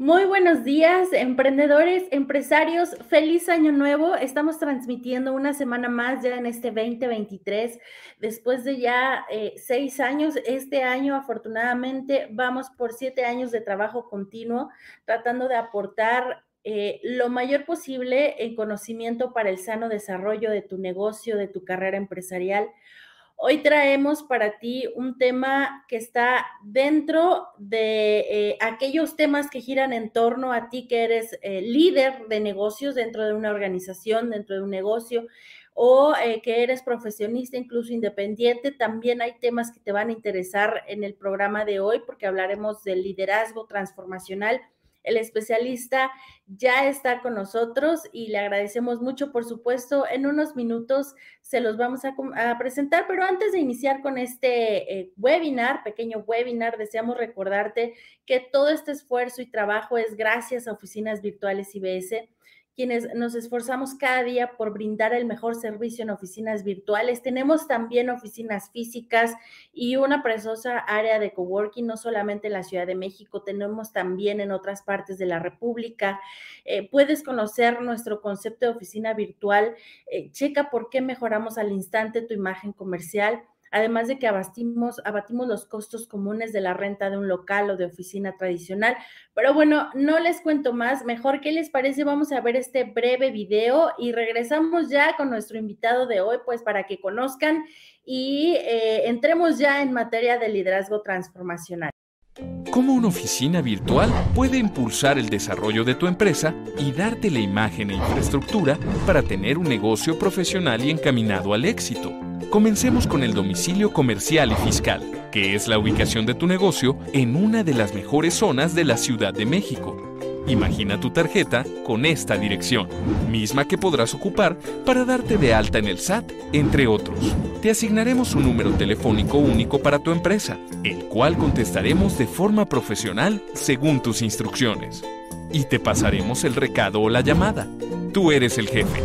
Muy buenos días, emprendedores, empresarios. Feliz año nuevo. Estamos transmitiendo una semana más ya en este 2023. Después de ya eh, seis años, este año afortunadamente vamos por siete años de trabajo continuo, tratando de aportar eh, lo mayor posible en conocimiento para el sano desarrollo de tu negocio, de tu carrera empresarial. Hoy traemos para ti un tema que está dentro de eh, aquellos temas que giran en torno a ti que eres eh, líder de negocios dentro de una organización, dentro de un negocio o eh, que eres profesionista, incluso independiente. También hay temas que te van a interesar en el programa de hoy porque hablaremos del liderazgo transformacional el especialista ya está con nosotros y le agradecemos mucho, por supuesto. En unos minutos se los vamos a, presentar, pero antes de iniciar con este eh, webinar, pequeño webinar, deseamos recordarte que todo este esfuerzo y trabajo es gracias a Oficinas Virtuales IBS quienes nos esforzamos cada día por brindar el mejor servicio en oficinas virtuales. Tenemos también oficinas físicas y una preciosa área de coworking, no solamente en la Ciudad de México, tenemos también en otras partes de la República. Eh, puedes conocer nuestro concepto de oficina virtual. Eh, checa por qué mejoramos al instante tu imagen comercial además de que abatimos, abatimos los costos comunes de la renta de un local o de oficina tradicional. Pero bueno, no les cuento más, mejor qué les parece, vamos a ver este breve video y regresamos ya con nuestro invitado de hoy, pues para que conozcan y eh, entremos ya en materia de liderazgo transformacional. ¿Cómo una oficina virtual puede impulsar el desarrollo de tu empresa y darte la imagen e infraestructura para tener un negocio profesional y encaminado al éxito? Comencemos con el domicilio comercial y fiscal, que es la ubicación de tu negocio en una de las mejores zonas de la Ciudad de México. Imagina tu tarjeta con esta dirección, misma que podrás ocupar para darte de alta en el SAT, entre otros. Te asignaremos un número telefónico único para tu empresa, el cual contestaremos de forma profesional según tus instrucciones. Y te pasaremos el recado o la llamada. Tú eres el jefe.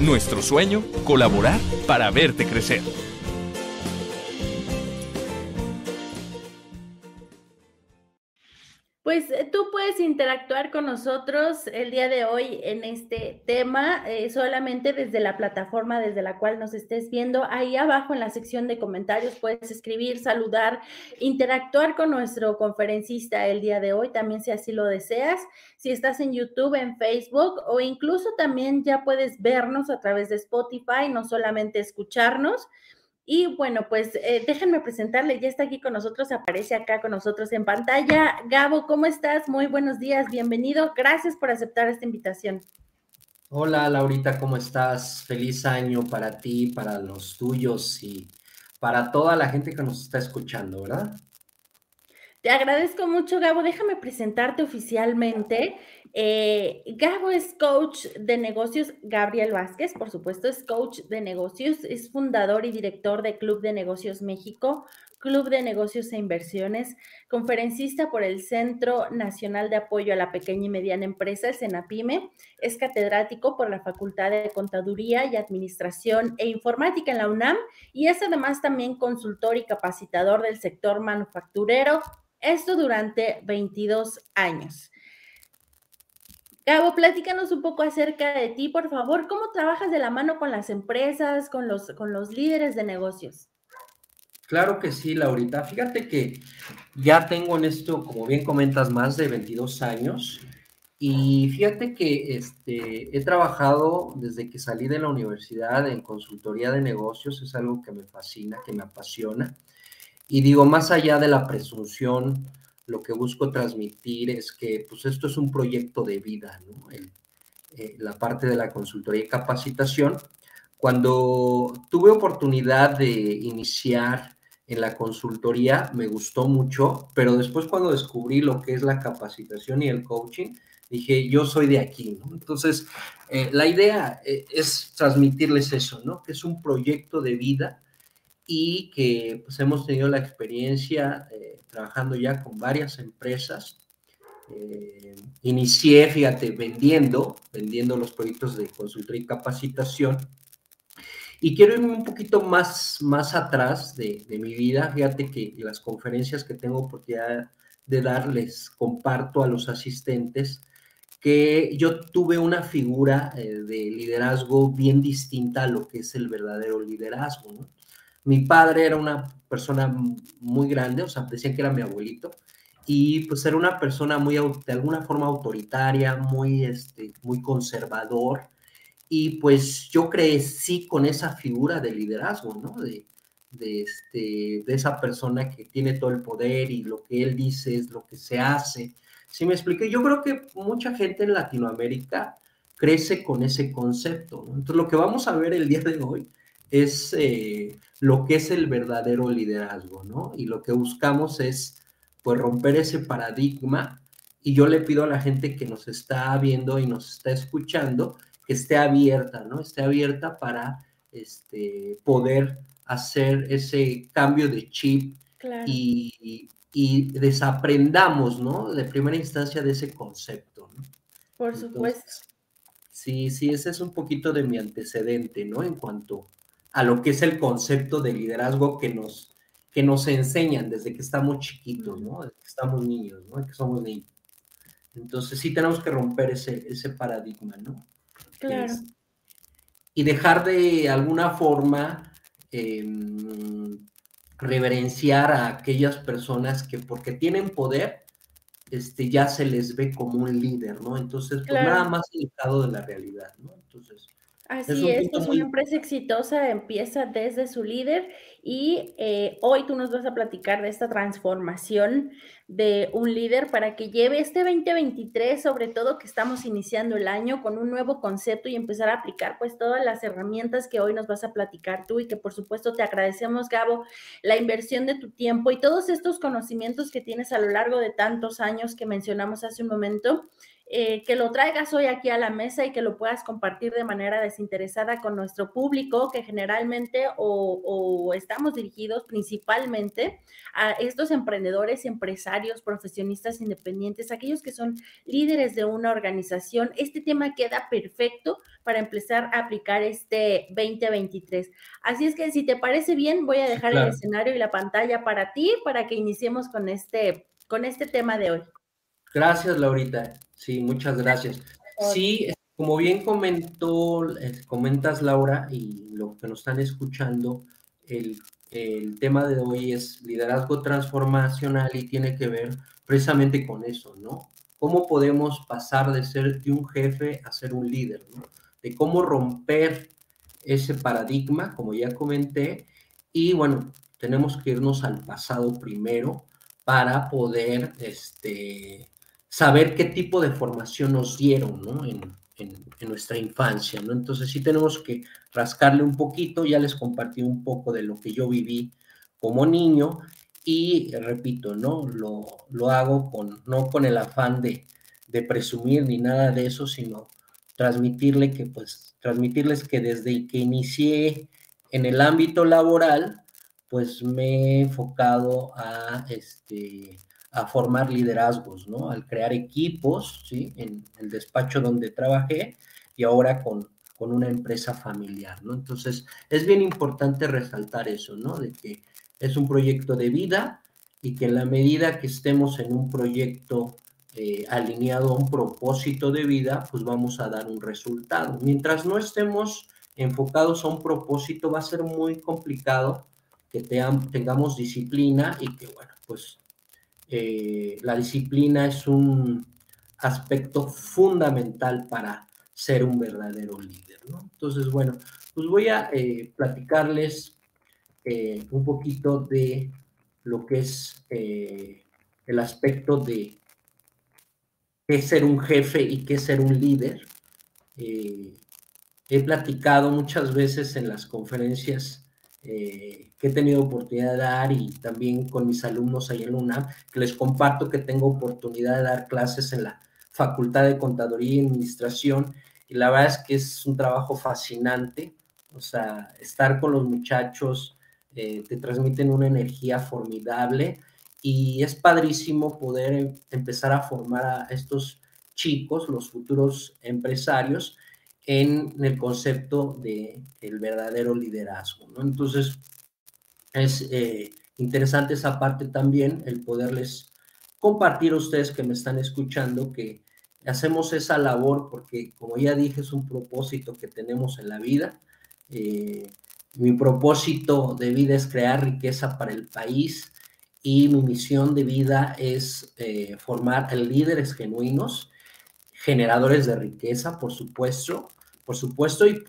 Nuestro sueño, colaborar para verte crecer. Pues eh, tú puedes interactuar con nosotros el día de hoy en este tema, eh, solamente desde la plataforma desde la cual nos estés viendo. Ahí abajo en la sección de comentarios puedes escribir, saludar, interactuar con nuestro conferencista el día de hoy, también si así lo deseas. Si estás en YouTube, en Facebook o incluso también ya puedes vernos a través de Spotify, no solamente escucharnos. Y bueno, pues eh, déjenme presentarle, ya está aquí con nosotros, aparece acá con nosotros en pantalla. Gabo, ¿cómo estás? Muy buenos días, bienvenido. Gracias por aceptar esta invitación. Hola Laurita, ¿cómo estás? Feliz año para ti, para los tuyos y para toda la gente que nos está escuchando, ¿verdad? Te agradezco mucho, Gabo. Déjame presentarte oficialmente. Eh, Gabo es coach de negocios, Gabriel Vázquez, por supuesto, es coach de negocios, es fundador y director de Club de Negocios México, Club de Negocios e Inversiones, conferencista por el Centro Nacional de Apoyo a la Pequeña y Mediana Empresa, el es catedrático por la Facultad de Contaduría y Administración e Informática en la UNAM y es además también consultor y capacitador del sector manufacturero, esto durante 22 años. Gabo, platícanos un poco acerca de ti, por favor. ¿Cómo trabajas de la mano con las empresas, con los, con los líderes de negocios? Claro que sí, Laurita. Fíjate que ya tengo en esto, como bien comentas, más de 22 años. Y fíjate que este, he trabajado desde que salí de la universidad en consultoría de negocios. Es algo que me fascina, que me apasiona. Y digo, más allá de la presunción lo que busco transmitir es que pues esto es un proyecto de vida, ¿no? Eh, la parte de la consultoría y capacitación. Cuando tuve oportunidad de iniciar en la consultoría, me gustó mucho, pero después cuando descubrí lo que es la capacitación y el coaching, dije, yo soy de aquí, ¿no? Entonces, eh, la idea eh, es transmitirles eso, ¿no? Que es un proyecto de vida y que pues hemos tenido la experiencia eh, trabajando ya con varias empresas. inicié, fíjate, vendiendo, vendiendo los proyectos de consultoría y capacitación y quiero irme un poquito más, más atrás de, mi vida. Fíjate que las conferencias que tengo oportunidad de darles comparto a los asistentes que yo tuve una figura eh, de liderazgo bien distinta a lo que es el verdadero liderazgo. ¿no? Mi padre era una persona muy grande, o sea, decían que era mi abuelito, y pues era una persona muy, de alguna forma autoritaria, muy, este, muy conservador, y pues yo crecí con esa figura de liderazgo, ¿no? De, de, este, de esa persona que tiene todo el poder y lo que él dice es lo que se hace. ¿Sí me expliqué? Yo creo que mucha gente en Latinoamérica crece con ese concepto. Entonces, lo que vamos a ver el día de hoy es eh, lo que es el verdadero liderazgo, ¿no? Y lo que buscamos es, pues, romper ese paradigma. Y yo le pido a la gente que nos está viendo y nos está escuchando que esté abierta, ¿no? Esté abierta para este, poder hacer ese cambio de chip y, y, desaprendamos, ¿no? De primera instancia de ese concepto, ¿no? Por supuesto. sí, sí, ese es un poquito de mi antecedente, ¿no? En cuanto a lo que es el concepto de liderazgo que nos, que nos enseñan desde que estamos chiquitos, ¿no? Desde que estamos niños, ¿no? Que somos niños. Entonces sí tenemos que romper ese, ese paradigma, ¿no? Claro. y dejar de alguna forma em, reverenciar a aquellas personas que porque tienen poder, este, ya se les ve como un líder, ¿no? Entonces, pues nada más alejado de la realidad, ¿no? Entonces, Así es, pues una empresa exitosa empieza desde su líder y eh, hoy tú nos vas a platicar de esta transformación de un líder para que lleve este 2023, sobre todo que estamos iniciando el año con un nuevo concepto y empezar a aplicar pues todas las herramientas que hoy nos vas a platicar tú y que por supuesto te agradecemos, Gabo, la inversión de tu tiempo y todos estos conocimientos que tienes a lo largo de tantos años que mencionamos hace un momento. Eh, que lo traigas hoy aquí a la mesa y que lo puedas compartir de manera desinteresada con nuestro público, que generalmente o, estamos dirigidos principalmente a estos emprendedores, empresarios, profesionistas independientes, aquellos que son líderes de una organización. Este tema queda perfecto para empezar a aplicar este 2023. Así es que si te parece bien, voy a dejar el escenario y la pantalla para ti, para que iniciemos con este, con este tema de hoy. Gracias, Laurita. Sí, muchas gracias. Sí, como bien comentó, eh, comentas Laura y lo que nos están escuchando, el, tema de hoy es liderazgo transformacional y tiene que ver precisamente con eso, ¿no? ¿Cómo podemos pasar de ser de un jefe a ser un líder, ¿no? De cómo romper ese paradigma, como ya comenté, y bueno, tenemos que irnos al pasado primero para poder, este, saber qué tipo de formación nos dieron ¿no? en, nuestra infancia. ¿no? Entonces sí tenemos que rascarle un poquito, ya les compartí un poco de lo que yo viví como niño y repito, ¿no? Lo, lo hago con, no con el afán de, de presumir ni nada de eso, sino transmitirle que, pues, transmitirles que desde que inicié en el ámbito laboral, pues me he enfocado a este, a formar liderazgos, ¿no? Al crear equipos, ¿sí? En el despacho donde trabajé y ahora con, con una empresa familiar, ¿no? Entonces, es bien importante resaltar eso, ¿no? De que es un proyecto de vida y que en la medida que estemos en un proyecto eh, alineado a un propósito de vida, pues vamos a dar un resultado. Mientras no estemos enfocados a un propósito, va a ser muy complicado que tengamos disciplina y que, bueno, pues eh, la disciplina es un aspecto fundamental para ser un verdadero líder, ¿no? Entonces, bueno, pues voy a eh, platicarles eh, un poquito de lo que es el aspecto de qué ser un jefe y qué ser un líder. he platicado muchas veces en las conferencias eh, que he tenido oportunidad de dar y también con mis alumnos ahí en que les comparto que tengo oportunidad de dar clases en la Facultad de Contaduría y Administración. Y la verdad es que es un trabajo fascinante, o sea, estar con los muchachos, eh, te transmiten una energía formidable y es padrísimo poder em, empezar a formar a estos chicos, los futuros empresarios, en el concepto de el verdadero liderazgo, ¿no? Entonces, es eh, interesante esa parte también, el poderles compartir a ustedes que me están escuchando que hacemos esa labor porque, como ya dije, es un propósito que tenemos en la vida. Eh, mi propósito de vida es crear riqueza para el país y mi misión de vida es eh, formar líderes genuinos generadores de riqueza, por supuesto, por supuesto, y,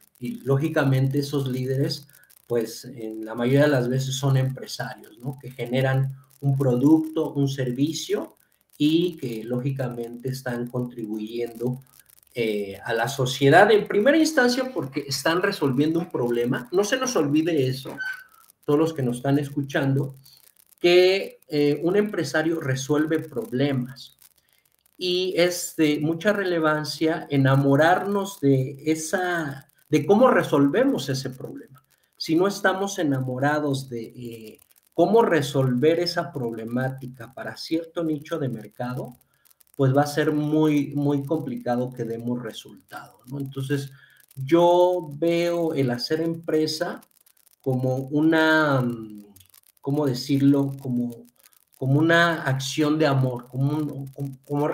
lógicamente esos líderes, pues en la mayoría de las veces son empresarios, ¿no? Que generan un producto, un servicio y que lógicamente están contribuyendo eh, a la sociedad en primera instancia porque están resolviendo un problema. No se nos olvide eso, todos los que nos están escuchando, que eh, un empresario resuelve problemas y es de mucha relevancia enamorarnos de esa, de cómo resolvemos ese problema. Si no estamos enamorados de eh, cómo resolver esa problemática para cierto nicho de mercado, pues va a ser muy, muy complicado que demos resultado. Entonces, yo veo el hacer empresa como una, ¿cómo decirlo? Como como una acción de amor, como, como,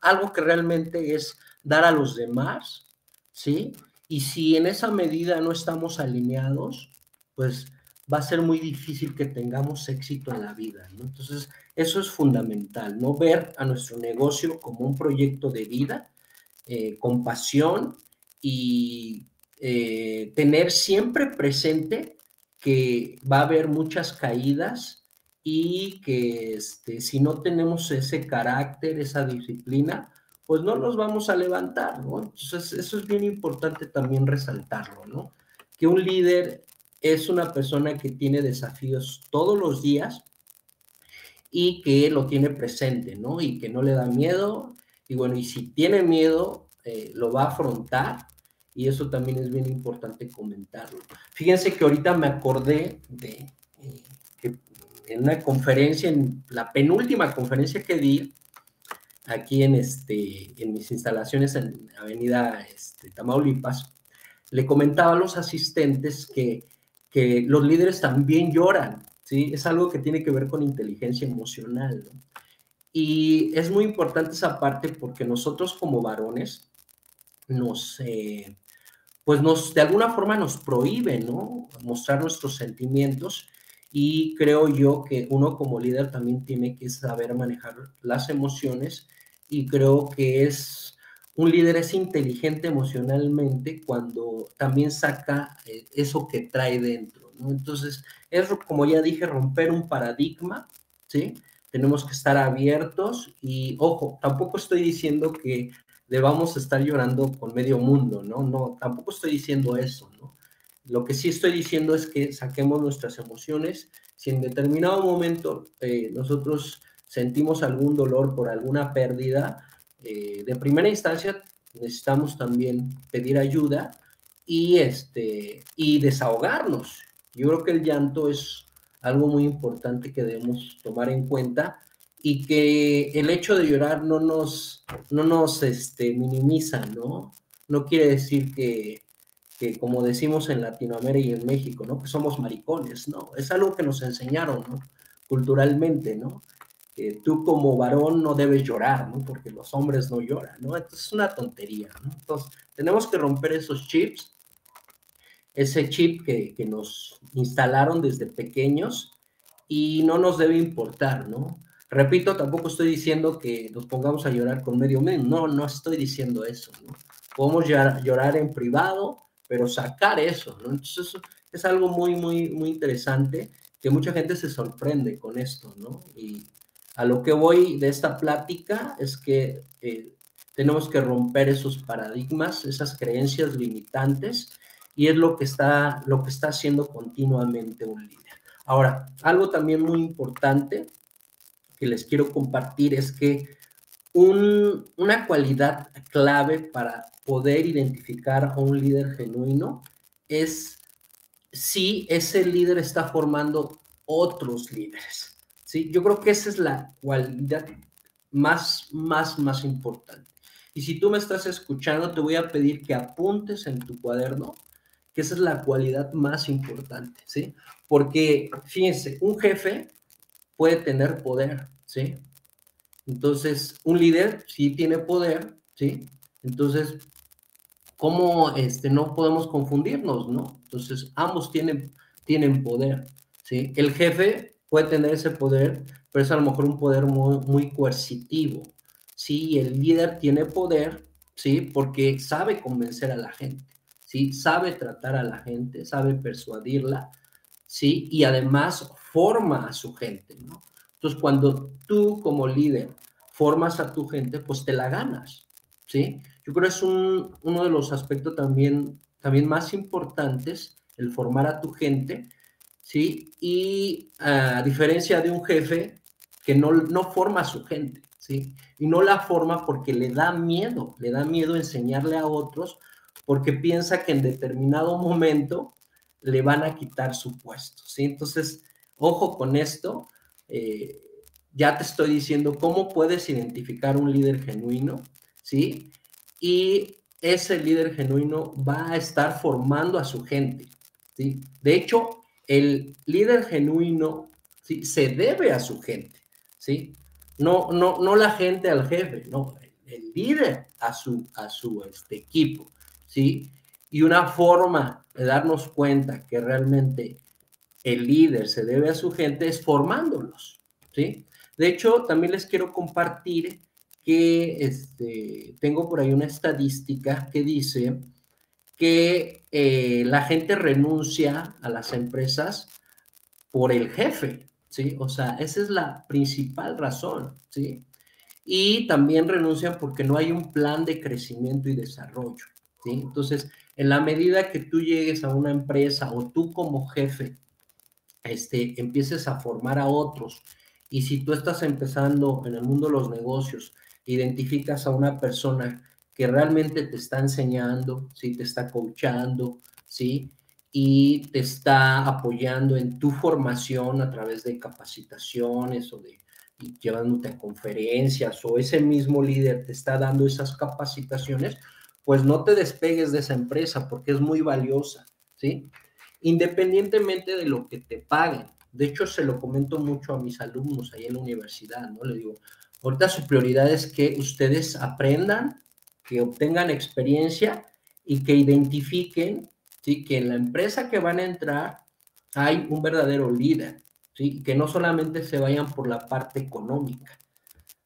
algo que realmente es dar a los demás, ¿sí? Y si en esa medida no estamos alineados, pues va a ser muy difícil que tengamos éxito en la vida, ¿no? Entonces, eso es fundamental, ¿no? Ver a nuestro negocio como un proyecto de vida, eh, con pasión y eh, tener siempre presente que va a haber muchas caídas, y que este, si no tenemos ese carácter, esa disciplina, pues no nos vamos a levantar. Entonces, eso es bien importante también resaltarlo, ¿no? Que un líder es una persona que tiene desafíos todos los días y que lo tiene presente, ¿no? Y que no le da miedo. Y bueno, y si tiene miedo, eh, lo va a afrontar. Y eso también es bien importante comentarlo. Fíjense que ahorita me acordé de eh, en una conferencia, en la penúltima conferencia que di, aquí en, este, en mis instalaciones en Avenida este, Tamaulipas, le comentaba a los asistentes que, que los líderes también lloran, ¿sí? Es algo que tiene que ver con inteligencia emocional, Y es muy importante esa parte porque nosotros como varones nos, eh, pues nos, de alguna forma nos prohíbe, ¿no? Mostrar nuestros sentimientos y creo yo que uno como líder también tiene que saber manejar las emociones y creo que es un líder es inteligente emocionalmente cuando también saca eh, eso que trae dentro, ¿no? Entonces, es como ya dije, romper un paradigma, ¿sí? Tenemos que estar abiertos y, ojo, tampoco estoy diciendo que debamos estar llorando con medio mundo, ¿no? No, tampoco estoy diciendo eso, ¿no? Lo que sí estoy diciendo es que saquemos nuestras emociones. Si en determinado momento eh, nosotros sentimos algún dolor por alguna pérdida, eh, de primera instancia necesitamos también pedir ayuda y, este, y desahogarnos. Yo creo que el llanto es algo muy importante que debemos tomar en cuenta y que el hecho de llorar no nos, no nos este, minimiza, ¿no? No quiere decir que, que como decimos en Latinoamérica y en México, ¿no? Que somos maricones, ¿no? Es algo que nos enseñaron, ¿no? Culturalmente, ¿no? Que tú como varón no debes llorar, ¿no? Porque los hombres no lloran, ¿no? Entonces es una tontería, ¿no? Entonces tenemos que romper esos chips, ese chip que, que nos instalaron desde pequeños y no nos debe importar, ¿no? Repito, tampoco estoy diciendo que nos pongamos a llorar con medio medio, no, no estoy diciendo eso, ¿no? Podemos llorar en privado, pero sacar eso, ¿no? Entonces es algo muy, muy, muy interesante que mucha gente se sorprende con esto, ¿no? Y a lo que voy de esta plática es que eh, tenemos que romper esos paradigmas, esas creencias limitantes Y es lo que está, lo que está haciendo continuamente un líder. Ahora, algo también muy importante que les quiero compartir es que una cualidad clave para poder identificar a un líder genuino es si ese líder está formando otros líderes. ¿sí? Yo creo que esa es la cualidad más, más, más importante. Y si tú me estás escuchando, te voy a pedir que apuntes en tu cuaderno que esa es la cualidad más importante, ¿sí? Porque, fíjense, un jefe puede tener poder, ¿sí? Entonces, un líder sí tiene poder, ¿sí? Entonces, ¿cómo este, no podemos confundirnos, no? Entonces, ambos tienen, tienen poder, ¿sí? El jefe puede tener ese poder, pero es a lo mejor un poder muy, muy coercitivo, ¿sí? El líder tiene poder, ¿sí? Porque sabe convencer a la gente, ¿sí? Sabe tratar a la gente, sabe persuadirla, ¿sí? Y además forma a su gente, ¿no? Entonces, cuando tú como líder formas a tu gente, pues te la ganas, ¿sí? Yo creo que es un, uno de los aspectos también, también más importantes, el formar a tu gente, ¿sí? Y a diferencia de un jefe que no, no forma a su gente, ¿sí? Y no la forma porque le da miedo, le da miedo enseñarle a otros porque piensa que en determinado momento le van a quitar su puesto, ¿sí? Entonces, ojo con esto, eh, ya te estoy diciendo cómo puedes identificar un líder genuino, ¿sí? Y ese líder genuino va a estar formando a su gente, ¿sí? De hecho, el líder genuino ¿sí? se debe a su gente, ¿sí? No, no, no la gente al jefe, no, el líder a su, a su este, equipo, ¿sí? Y una forma de darnos cuenta que realmente el líder se debe a su gente es formándolos, ¿sí? De hecho, también les quiero compartir que este, tengo por ahí una estadística que dice que eh, la gente renuncia a las empresas por el jefe, ¿sí? O sea, esa es la principal razón, ¿sí? Y también renuncian porque no hay un plan de crecimiento y desarrollo, ¿sí? Entonces, en la medida que tú llegues a una empresa o tú como jefe este, empieces a formar a otros y si tú estás empezando en el mundo de los negocios, identificas a una persona que realmente te está enseñando, ¿sí? te está coachando, ¿sí? y te está apoyando en tu formación a través de capacitaciones o de llevándote a conferencias o ese mismo líder te está dando esas capacitaciones, pues no te despegues de esa empresa porque es muy valiosa, ¿sí? Independientemente de lo que te paguen, de hecho, se lo comento mucho a mis alumnos ahí en la universidad, ¿no? Le digo, ahorita su prioridad es que ustedes aprendan, que obtengan experiencia y que identifiquen, ¿sí? Que en la empresa que van a entrar hay un verdadero líder, ¿sí? Que no solamente se vayan por la parte económica.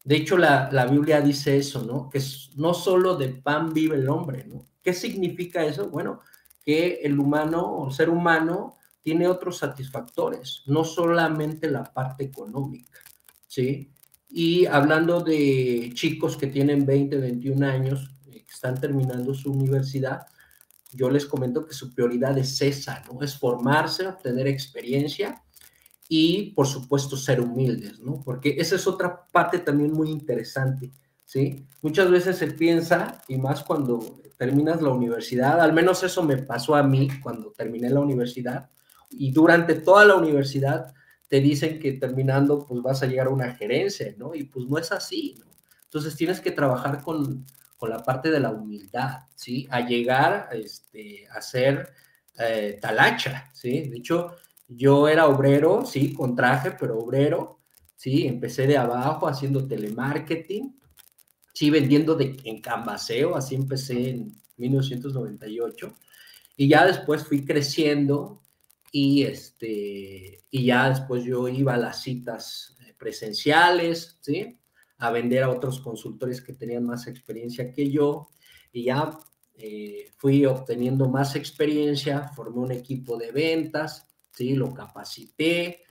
De hecho, la, la Biblia dice eso, ¿no? Que no solo de pan vive el hombre, ¿no? ¿Qué significa eso? Bueno, que el humano o ser humano tiene otros satisfactores, no solamente la parte económica, ¿sí? Y hablando de chicos que tienen 20, 21 años, eh, que están terminando su universidad, yo les comento que su prioridad es esa, ¿no? Es formarse, obtener experiencia y, por supuesto, ser humildes, ¿no? Porque esa es otra parte también muy interesante, ¿sí? Muchas veces se piensa, y más cuando terminas la universidad, al menos eso me pasó a mí cuando terminé la universidad, y durante toda la universidad te dicen que terminando pues vas a llegar a una gerencia, ¿no? Y pues no es así, ¿no? Entonces tienes que trabajar con, con la parte de la humildad, ¿sí? A llegar este, a ser eh, talacha, ¿sí? De hecho, yo era obrero, sí, con traje, pero obrero, ¿sí? Empecé de abajo haciendo telemarketing, sí, vendiendo de, en Canvaseo, así empecé en 1998. Y ya después fui creciendo y, este, y ya después yo iba a las citas eh, presenciales, ¿sí? A vender a otros consultores que tenían más experiencia que yo y ya eh, fui obteniendo más experiencia, formé un equipo de ventas, ¿sí? Lo capacité,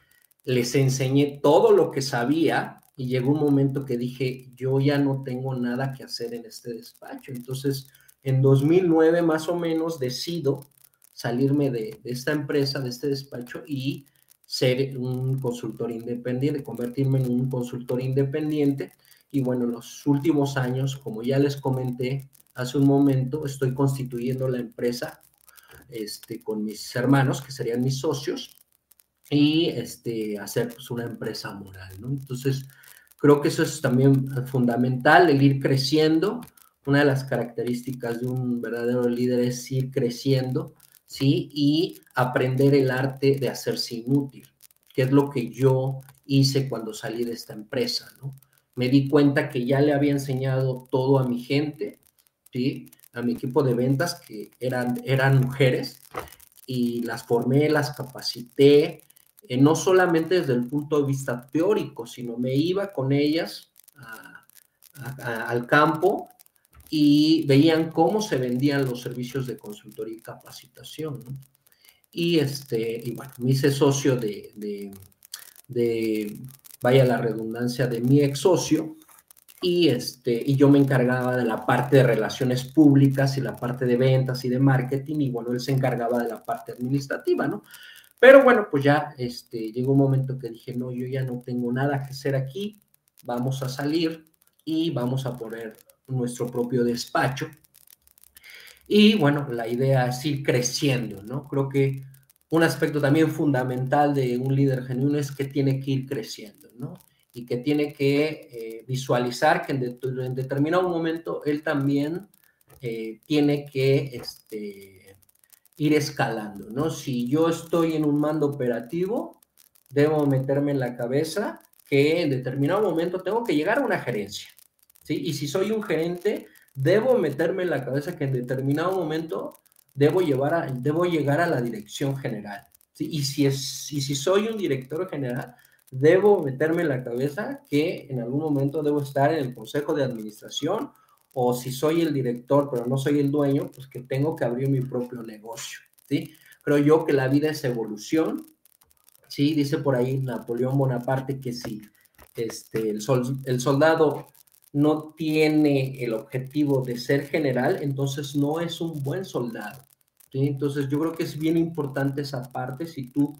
les enseñé todo lo que sabía y llegó un momento que dije, yo ya no tengo nada que hacer en este despacho. Entonces, en 2009 más o menos decido salirme de, esta empresa, de este despacho y ser un consultor independiente, convertirme en un consultor independiente. Y bueno, en los últimos años, como ya les comenté hace un momento, estoy constituyendo la empresa este, con mis hermanos, que serían mis socios, y este, hacer pues, una empresa moral, ¿no? Entonces, creo que eso es también fundamental, el ir creciendo. Una de las características de un verdadero líder es ir creciendo, ¿sí? Y aprender el arte de hacerse inútil, que es lo que yo hice cuando salí de esta empresa, ¿no? Me di cuenta que ya le había enseñado todo a mi gente, ¿sí? A mi equipo de ventas, que eran, eran mujeres, y las formé, las capacité, no solamente desde el punto de vista teórico, sino me iba con ellas al campo y veían cómo se vendían los servicios de consultoría y capacitación. Y, este, y bueno, me hice socio de, de, de, vaya la redundancia, de mi ex socio, y, este, y yo me encargaba de la parte de relaciones públicas y la parte de ventas y de marketing, y bueno, él se encargaba de la parte administrativa, ¿no? Pero bueno, pues ya este, llegó un momento que dije, no, yo ya no tengo nada que hacer aquí, vamos a salir y vamos a poner nuestro propio despacho. Y bueno, la idea es ir creciendo, ¿no? Creo que un aspecto también fundamental de un líder genuino es que tiene que ir creciendo, ¿no? Y que tiene que eh, visualizar que en, determinado momento él también eh, tiene que este, ir escalando, ¿no? Si yo estoy en un mando operativo, debo meterme en la cabeza que en determinado momento tengo que llegar a una gerencia, ¿sí? Y si soy un gerente, debo meterme en la cabeza que en determinado momento debo, llevar a, debo llegar a la dirección general, ¿sí? Y si, es, y si soy un director general, debo meterme en la cabeza que en algún momento debo estar en el consejo de administración o si soy el director, pero no soy el dueño, pues que tengo que abrir mi propio negocio, ¿sí? Creo yo que la vida es evolución, ¿sí? Dice por ahí Napoleón Bonaparte que si este, el, el soldado no tiene el objetivo de ser general, entonces no es un buen soldado, ¿sí? Entonces yo creo que es bien importante esa parte, si tú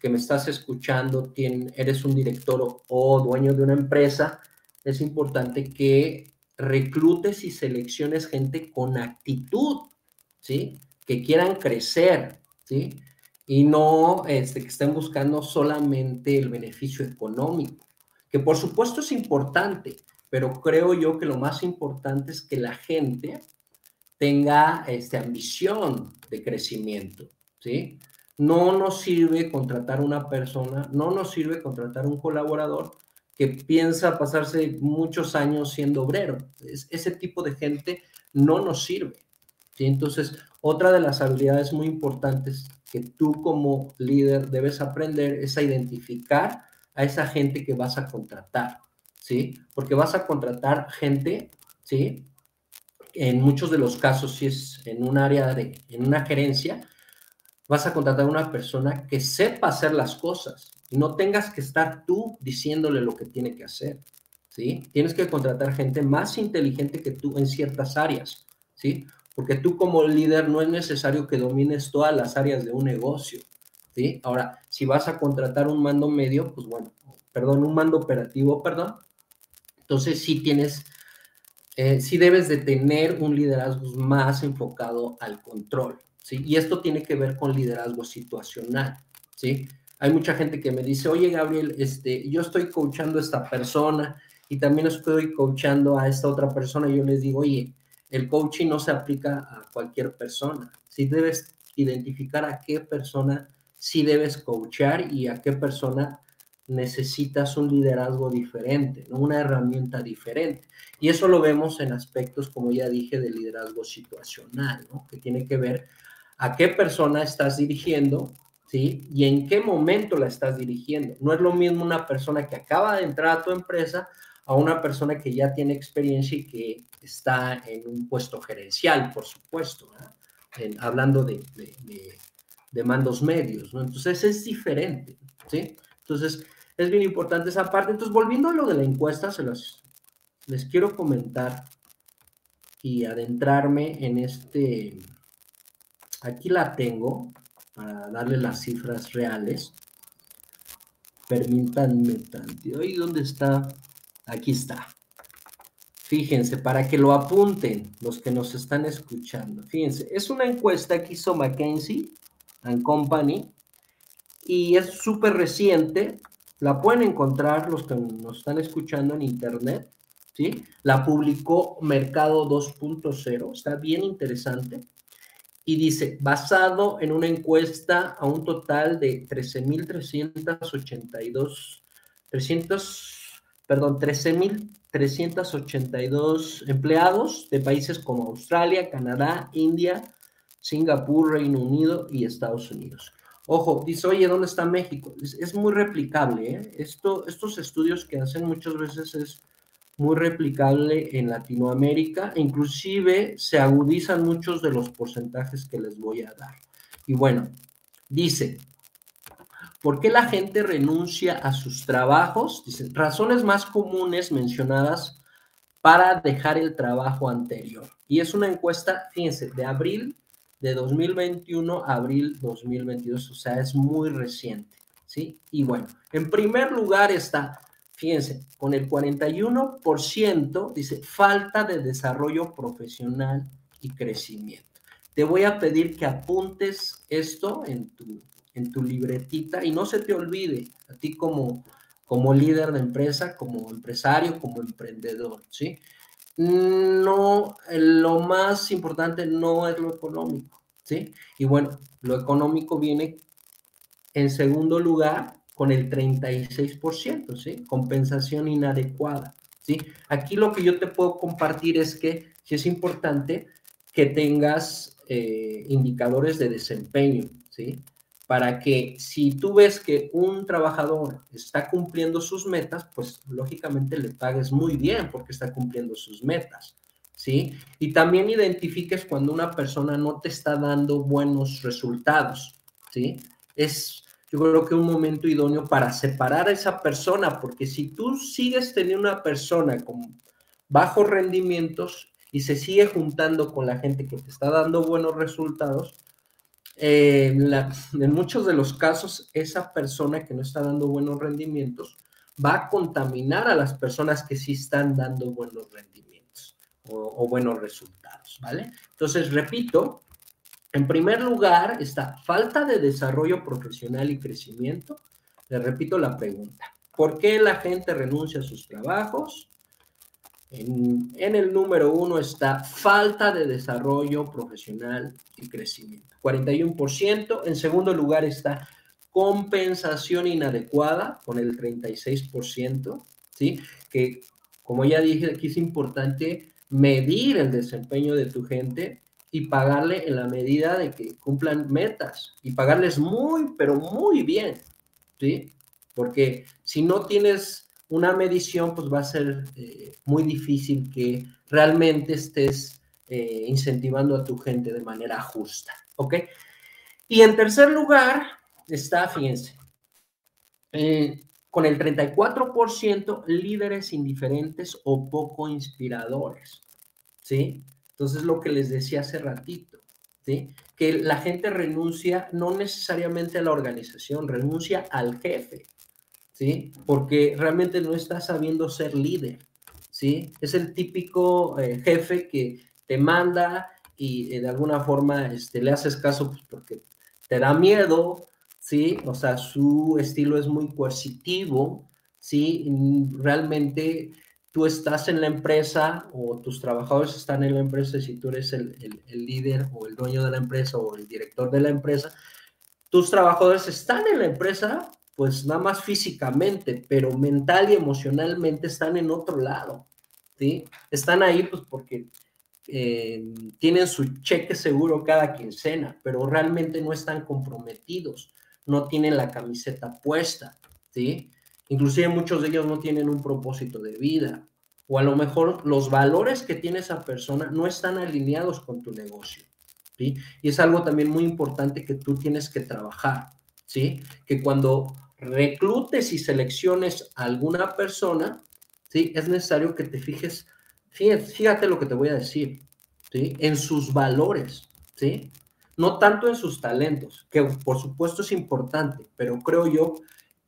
que me estás escuchando, eres un director o dueño de una empresa, es importante que reclutes y selecciones gente con actitud, ¿sí? Que quieran crecer, ¿sí? Y no este, que estén buscando solamente el beneficio económico, que por supuesto es importante, pero creo yo que lo más importante es que la gente tenga este, ambición de crecimiento, ¿sí? No nos sirve contratar una persona, no nos sirve contratar un colaborador que piensa pasarse muchos años siendo obrero. ese tipo de gente no nos sirve. Entonces, otra de las habilidades muy importantes que tú como líder debes aprender es a identificar a esa gente que vas a contratar, ¿sí? Porque vas a contratar gente, ¿sí? En muchos de los casos, si es en un área de, en una gerencia, vas a contratar a una persona que sepa hacer las cosas, no tengas que estar tú diciéndole lo que tiene que hacer, ¿sí? Tienes que contratar gente más inteligente que tú en ciertas áreas, ¿sí? Porque tú como líder no es necesario que domines todas las áreas de un negocio, ¿sí? Ahora, si vas a contratar un mando medio, pues bueno, perdón, un mando operativo, perdón, entonces sí tienes, eh, sí debes de tener un liderazgo más enfocado al control, ¿sí? Y esto tiene que ver con liderazgo situacional, ¿sí? Hay mucha gente que me dice, oye Gabriel, este, yo estoy coachando a esta persona y también estoy coachando a esta otra persona. Y yo les digo, oye, el coaching no se aplica a cualquier persona. Si debes identificar a qué persona sí debes coachar y a qué persona necesitas un liderazgo diferente, una herramienta diferente. Y eso lo vemos en aspectos, como ya dije, de liderazgo situacional, ¿no? que tiene que ver a qué persona estás dirigiendo ¿sí? Y en qué momento la estás dirigiendo. No es lo mismo una persona que acaba de entrar a tu empresa a una persona que ya tiene experiencia y que está en un puesto gerencial, por supuesto, hablando de, de, mandos medios, ¿no? Entonces es diferente, ¿sí? Entonces es bien importante esa parte. Entonces, volviendo a lo de la encuesta, se los, les quiero comentar y adentrarme en este, aquí la tengo para darle las cifras reales. Permítanme tanto. ¿Y dónde está? Aquí está. Fíjense, para que lo apunten los que nos están escuchando. Fíjense, es una encuesta que hizo McKinsey and Company y es súper reciente. La pueden encontrar los que nos están escuchando en internet. ¿sí? La publicó Mercado 2.0. Está bien interesante y dice, basado en una encuesta a un total de 13.382, 300, perdón, 13.382 empleados de países como Australia, Canadá, India, Singapur, Reino Unido y Estados Unidos. Ojo, dice, oye, ¿dónde está México? Es, muy replicable. ¿eh? Esto, estos estudios que hacen muchas veces es muy replicable en Latinoamérica, inclusive se agudizan muchos de los porcentajes que les voy a dar. Y bueno, dice, ¿por qué la gente renuncia a sus trabajos? Dice, razones más comunes mencionadas para dejar el trabajo anterior. Y es una encuesta, fíjense, de abril de 2021 a abril 2022, o sea, es muy reciente, ¿sí? Y bueno, en primer lugar está fíjense, con el 41% dice falta de desarrollo profesional y crecimiento. Te voy a pedir que apuntes esto en tu, en tu libretita y no se te olvide, a ti como, como líder de empresa, como empresario, como emprendedor, ¿sí? No, lo más importante no es lo económico, ¿sí? Y bueno, lo económico viene en segundo lugar con el 36%, ¿sí? Compensación inadecuada, ¿sí? Aquí lo que yo te puedo compartir es que sí es importante que tengas eh, indicadores de desempeño, ¿sí? Para que si tú ves que un trabajador está cumpliendo sus metas, pues lógicamente le pagues muy bien porque está cumpliendo sus metas, ¿sí? Y también identifiques cuando una persona no te está dando buenos resultados, ¿sí? Es yo creo que un momento idóneo para separar a esa persona, porque si tú sigues teniendo una persona con bajos rendimientos y se sigue juntando con la gente que te está dando buenos resultados, eh, en muchos de los casos esa persona que no está dando buenos rendimientos va a contaminar a las personas que sí están dando buenos rendimientos o, o buenos resultados, ¿vale? Entonces, repito, en primer lugar está falta de desarrollo profesional y crecimiento. Le repito la pregunta. ¿Por qué la gente renuncia a sus trabajos? En, el número uno está falta de desarrollo profesional y crecimiento. 41%. En segundo lugar está compensación inadecuada con el 36%. ¿sí? Que como ya dije, aquí es importante medir el desempeño de tu gente y pagarle en la medida de que cumplan metas y pagarles muy, pero muy bien, ¿sí? Porque si no tienes una medición, pues va a ser eh, muy difícil que realmente estés eh, incentivando a tu gente de manera justa, ¿ok? Y en tercer lugar está, fíjense, eh, con el 34% líderes indiferentes o poco inspiradores, ¿sí? Entonces, lo que les decía hace ratito, ¿sí? Que la gente renuncia no necesariamente a la organización, renuncia al jefe, ¿sí? Porque realmente no está sabiendo ser líder, ¿sí? Es el típico eh, jefe que te manda y eh, de alguna forma este, le haces caso pues, porque te da miedo, ¿sí? O sea, su estilo es muy coercitivo, ¿sí? Realmente tú estás en la empresa o tus trabajadores están en la empresa, si tú eres el, líder o el dueño de la empresa o el director de la empresa, tus trabajadores están en la empresa, pues nada más físicamente, pero mental y emocionalmente están en otro lado, ¿sí? Están ahí pues porque eh, tienen su cheque seguro cada quincena, pero realmente no están comprometidos, no tienen la camiseta puesta, ¿sí? Inclusive muchos de ellos no tienen un propósito de vida o a lo mejor los valores que tiene esa persona no están alineados con tu negocio. ¿sí? Y es algo también muy importante que tú tienes que trabajar, ¿sí? Que cuando reclutes y selecciones a alguna persona, ¿sí? Es necesario que te fijes, fíjate, fíjate lo que te voy a decir, ¿sí? En sus valores, ¿sí? no tanto en sus talentos, que por supuesto es importante, pero creo yo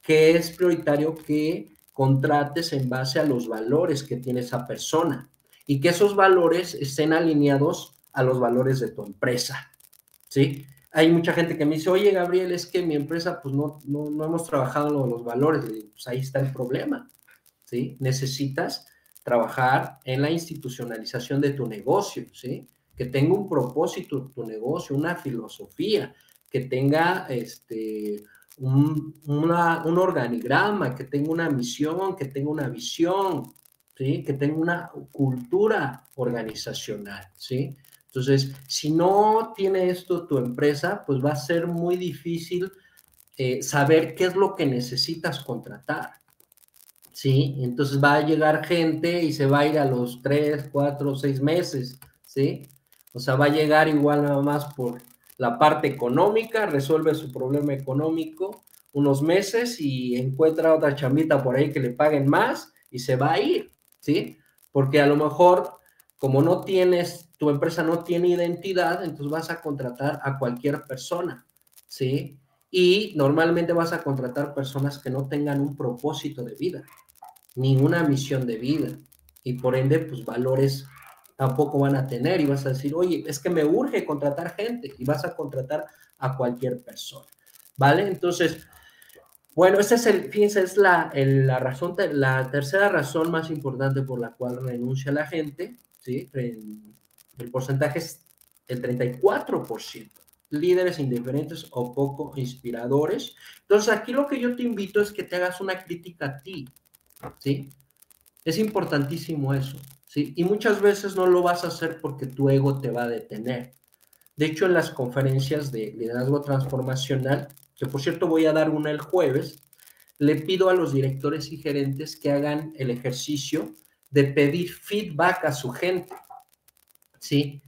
que es prioritario que contrates en base a los valores que tiene esa persona y que esos valores estén alineados a los valores de tu empresa, ¿sí? Hay mucha gente que me dice, oye, Gabriel, es que mi empresa, pues no, no, no hemos trabajado los valores. Le digo, pues ahí está el problema, ¿sí? Necesitas trabajar en la institucionalización de tu negocio, ¿sí? Que tenga un propósito tu negocio, una filosofía, que tenga este, un, un organigrama, que tenga una misión, que tenga una visión, ¿sí? Que tenga una cultura organizacional, ¿sí? Entonces, si no tiene esto tu empresa, pues va a ser muy difícil eh, saber qué es lo que necesitas contratar. ¿Sí? Entonces va a llegar gente y se va a ir a los tres, cuatro, seis meses, ¿sí? O sea, va a llegar igual nada más por la parte económica, resuelve su problema económico unos meses y encuentra otra chambita por ahí que le paguen más y se va a ir, ¿sí? Porque a lo mejor, como no tienes tu empresa no tiene identidad, entonces vas a contratar a cualquier persona, ¿sí? Y normalmente vas a contratar personas que no tengan un propósito de vida, ni una misión de vida, y por ende, pues valores tampoco van a tener, y vas a decir, oye, es que me urge contratar gente, y vas a contratar a cualquier persona, ¿vale? Entonces, bueno, esa es el, fíjense, es la, la razón, la tercera razón más importante por la cual renuncia la gente, ¿sí? El porcentaje es el 34%. Líderes indiferentes o poco inspiradores. Entonces, aquí lo que yo te invito es que te hagas una crítica a ti. ¿Sí? Es importantísimo eso. ¿Sí? Y muchas veces no lo vas a hacer porque tu ego te va a detener. De hecho, en las conferencias de liderazgo transformacional, que por cierto voy a dar una el jueves, le pido a los directores y gerentes que hagan el ejercicio de pedir feedback a su gente. ¿sí?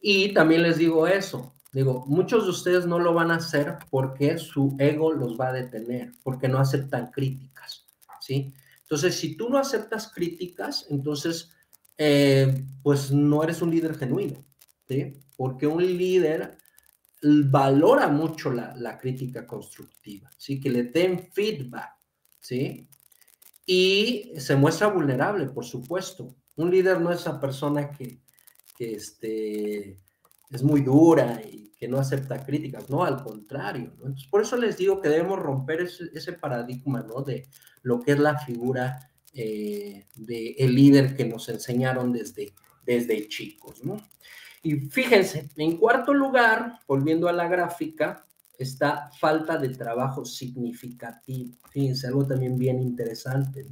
Y también les digo eso, digo, muchos de ustedes no lo van a hacer porque su ego los va a detener, porque no aceptan críticas, ¿sí? Entonces, si tú no aceptas críticas, entonces, eh, pues no eres un líder genuino, ¿sí? Porque un líder valora mucho la, crítica constructiva, ¿sí? Que le den feedback, ¿sí? Y se muestra vulnerable, por supuesto. Un líder no es esa persona que, este, es muy dura y que no acepta críticas, no, al contrario. por eso les digo que debemos romper ese, paradigma ¿no? de lo que es la figura eh, del el líder que nos enseñaron desde, desde chicos. ¿no? Y fíjense, en cuarto lugar, volviendo a la gráfica, está falta de trabajo significativo. Fíjense, algo también bien interesante.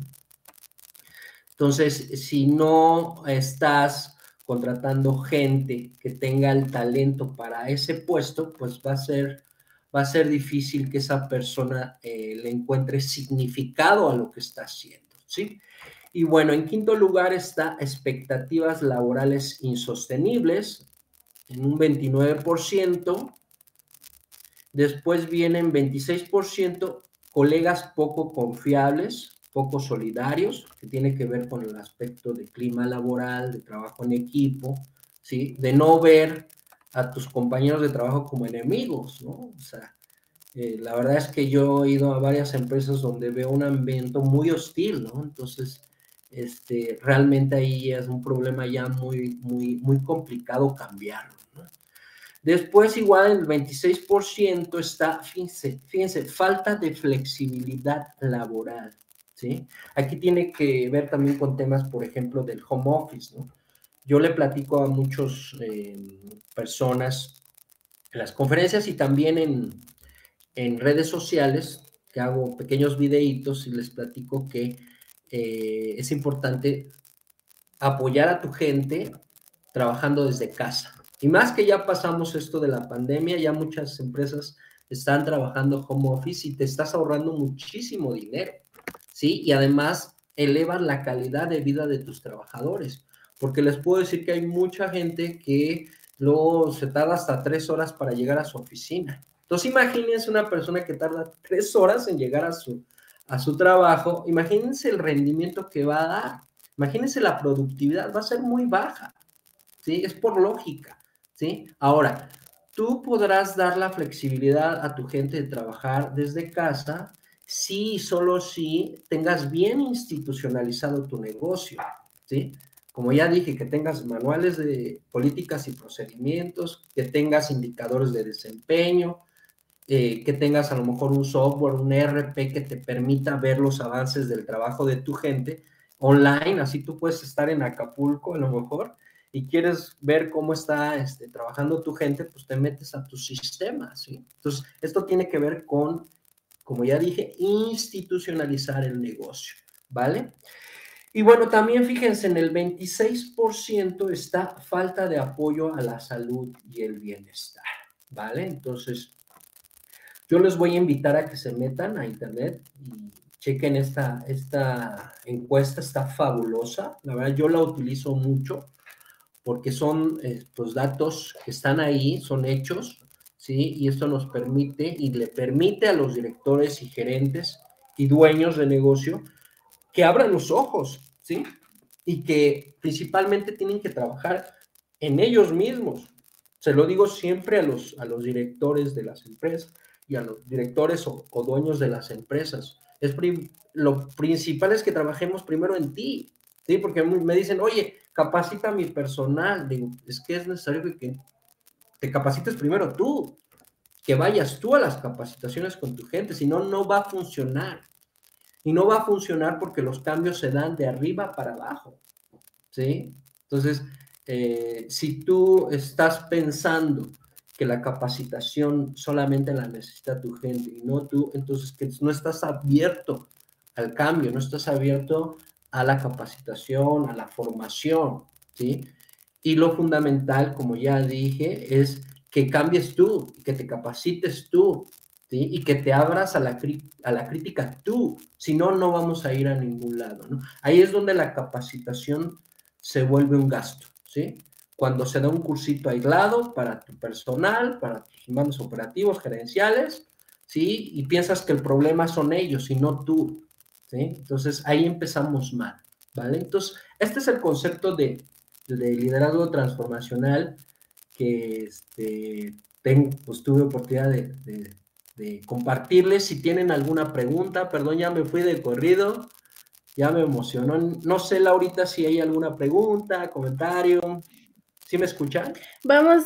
Entonces, si no estás contratando gente que tenga el talento para ese puesto, pues va a ser, va a ser difícil que esa persona eh, le encuentre significado a lo que está haciendo, ¿sí? Y bueno, en quinto lugar está expectativas laborales insostenibles, en un 29%. Después vienen 26% colegas poco confiables, poco solidarios, que tiene que ver con el aspecto de clima laboral, de trabajo en equipo, ¿sí? De no ver a tus compañeros de trabajo como enemigos, ¿no? O sea, eh, la verdad es que yo he ido a varias empresas donde veo un ambiente muy hostil, ¿no? Entonces, este, realmente ahí es un problema ya muy, muy, muy complicado cambiarlo, ¿no? Después, igual el 26% está, fíjense, fíjense, falta de flexibilidad laboral. ¿sí? Aquí tiene que ver también con temas, por ejemplo, del home office, ¿no? Yo le platico a muchas eh, personas en las conferencias y también en, en, redes sociales, que hago pequeños videitos y les platico que eh, es importante apoyar a tu gente trabajando desde casa. Y más que ya pasamos esto de la pandemia, ya muchas empresas están trabajando home office y te estás ahorrando muchísimo dinero. ¿sí? Y además elevan la calidad de vida de tus trabajadores, porque les puedo decir que hay mucha gente que luego se tarda hasta tres horas para llegar a su oficina. Entonces imagínense una persona que tarda tres horas en llegar a su, a su trabajo, imagínense el rendimiento que va a dar, imagínense la productividad, va a ser muy baja, ¿sí? Es por lógica, ¿sí? Ahora, tú podrás dar la flexibilidad a tu gente de trabajar desde casa si y solo si tengas bien institucionalizado tu negocio, ¿sí? Como ya dije, que tengas manuales de políticas y procedimientos, que tengas indicadores de desempeño, eh, que tengas a lo mejor un software, un ERP que te permita ver los avances del trabajo de tu gente online, así tú puedes estar en Acapulco a lo mejor y quieres ver cómo está este, trabajando tu gente, pues te metes a tu sistema, ¿sí? Entonces, esto tiene que ver con, como ya dije, institucionalizar el negocio, ¿vale? Y bueno, también fíjense, en el 26% está falta de apoyo a la salud y el bienestar, ¿vale? Entonces, yo les voy a invitar a que se metan a internet y chequen esta, esta encuesta, está fabulosa, la verdad yo la utilizo mucho porque son eh, pues, datos que están ahí, son hechos, ¿sí? Y esto nos permite y le permite a los directores y gerentes y dueños de negocio que abran los ojos, ¿sí? Y que principalmente tienen que trabajar en ellos mismos. Se lo digo siempre a los, a los directores de las empresas y a los directores o, dueños de las empresas. Es lo principal es que trabajemos primero en ti, ¿sí? Porque me dicen, oye, capacita a mi personal. Digo, es que es necesario que te capacites primero tú, que vayas tú a las capacitaciones con tu gente, si no, no va a funcionar. Y no va a funcionar porque los cambios se dan de arriba para abajo. ¿Sí? Entonces, eh, si tú estás pensando que la capacitación solamente la necesita tu gente y no tú, entonces que no estás abierto al cambio, no estás abierto a la capacitación, a la formación, ¿sí? Y lo fundamental, como ya dije, es que cambies tú, que te capacites tú, y que te abras a la, a la crítica tú, si no, no vamos a ir a ningún lado, ¿no? Ahí es donde la capacitación se vuelve un gasto, ¿sí? Cuando se da un cursito aislado para tu personal, para tus mandos operativos, gerenciales, ¿sí? Y piensas que el problema son ellos y no tú, ¿sí? Entonces ahí empezamos mal, ¿vale? Entonces, este es el concepto de, de liderazgo transformacional que este, tengo, pues tuve oportunidad de de compartirles. Si tienen alguna pregunta, perdón, ya me fui de corrido, ya me emocionó. No sé, Laurita, si hay alguna pregunta, comentario. ¿Sí me escuchan? Vamos,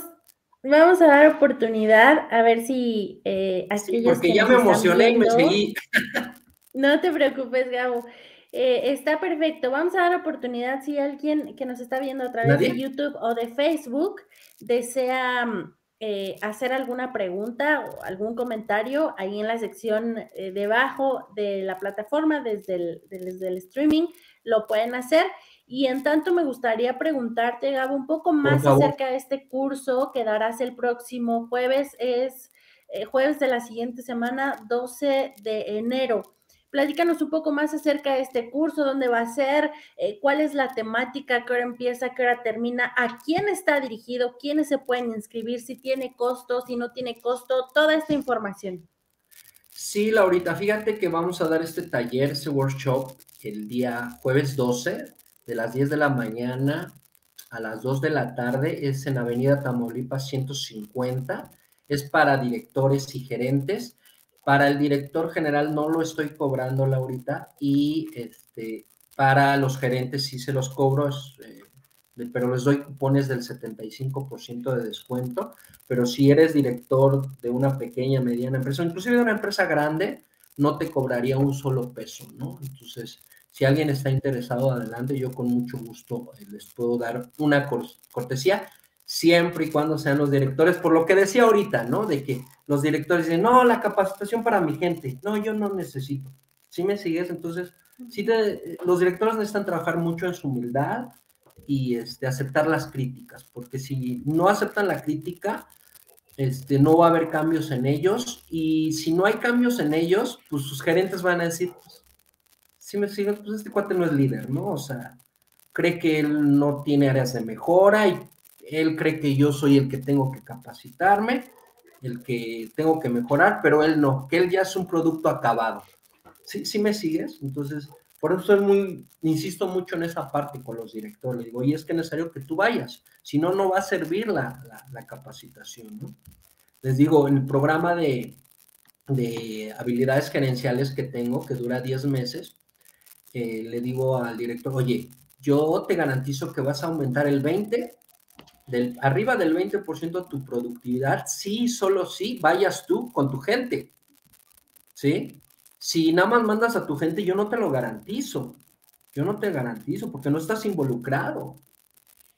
vamos a dar oportunidad a ver si eh, aquellos Porque ya me emocioné y me seguí. No te preocupes, Gabo. Eh, está perfecto. Vamos a dar oportunidad si alguien que nos está viendo a través de YouTube o de Facebook desea mm, eh, hacer alguna pregunta o algún comentario ahí en la sección eh, debajo de la plataforma desde el, desde el, streaming, lo pueden hacer. Y en tanto me gustaría preguntarte, Gabo, un poco más acerca de este curso que darás el próximo jueves, es eh, jueves de la siguiente semana, 12 de enero. Platícanos un poco más acerca de este curso, dónde va a ser, eh, cuál es la temática, qué hora empieza, qué hora termina, a quién está dirigido, quiénes se pueden inscribir, si tiene costo, si no tiene costo, toda esta información. Sí, Laurita, fíjate que vamos a dar este taller, este workshop, el día jueves 12, de las 10 de la mañana a las 2 de la tarde, es en Avenida Tamaulipas 150, es para directores y gerentes para el director general no lo estoy cobrando, Laurita, y este, para los gerentes sí se los cobro, eh, pero les doy cupones del 75% de descuento. Pero si eres director de una pequeña, mediana empresa, inclusive de una empresa grande, no te cobraría un solo peso, ¿no? Entonces, si alguien está interesado, adelante, yo con mucho gusto eh, les puedo dar una cortesía siempre y cuando sean los directores, por lo que decía ahorita, ¿no? De que los directores dicen, no, la capacitación para mi gente, no, yo no necesito. Si me sigues, entonces, sí los directores necesitan trabajar mucho en su humildad y este, aceptar las críticas, porque si no aceptan la crítica, este, no va a haber cambios en ellos y si no hay cambios en ellos, pues sus gerentes van a decir, pues, si me siguen, pues este cuate no es líder, ¿no? O sea, cree que él no tiene áreas de mejora y él cree que yo soy el que tengo que capacitarme, el que tengo que mejorar, pero él no, que él ya es un producto acabado. ¿Sí, sí me sigues? Entonces, Por eso es muy, insisto mucho en esa parte con los directores. Digo, y es que es necesario que tú vayas, si no, no va a servir la, capacitación. ¿no? Les digo, el programa de, de habilidades gerenciales que tengo, que dura 10 meses, eh, le digo al director, oye, yo te garantizo que vas a aumentar el 20, del, arriba del 20% tu productividad, sí, solo sí, vayas tú con tu gente. ¿Sí? Si nada más mandas a tu gente, yo no te lo garantizo. Yo no te garantizo porque no estás involucrado.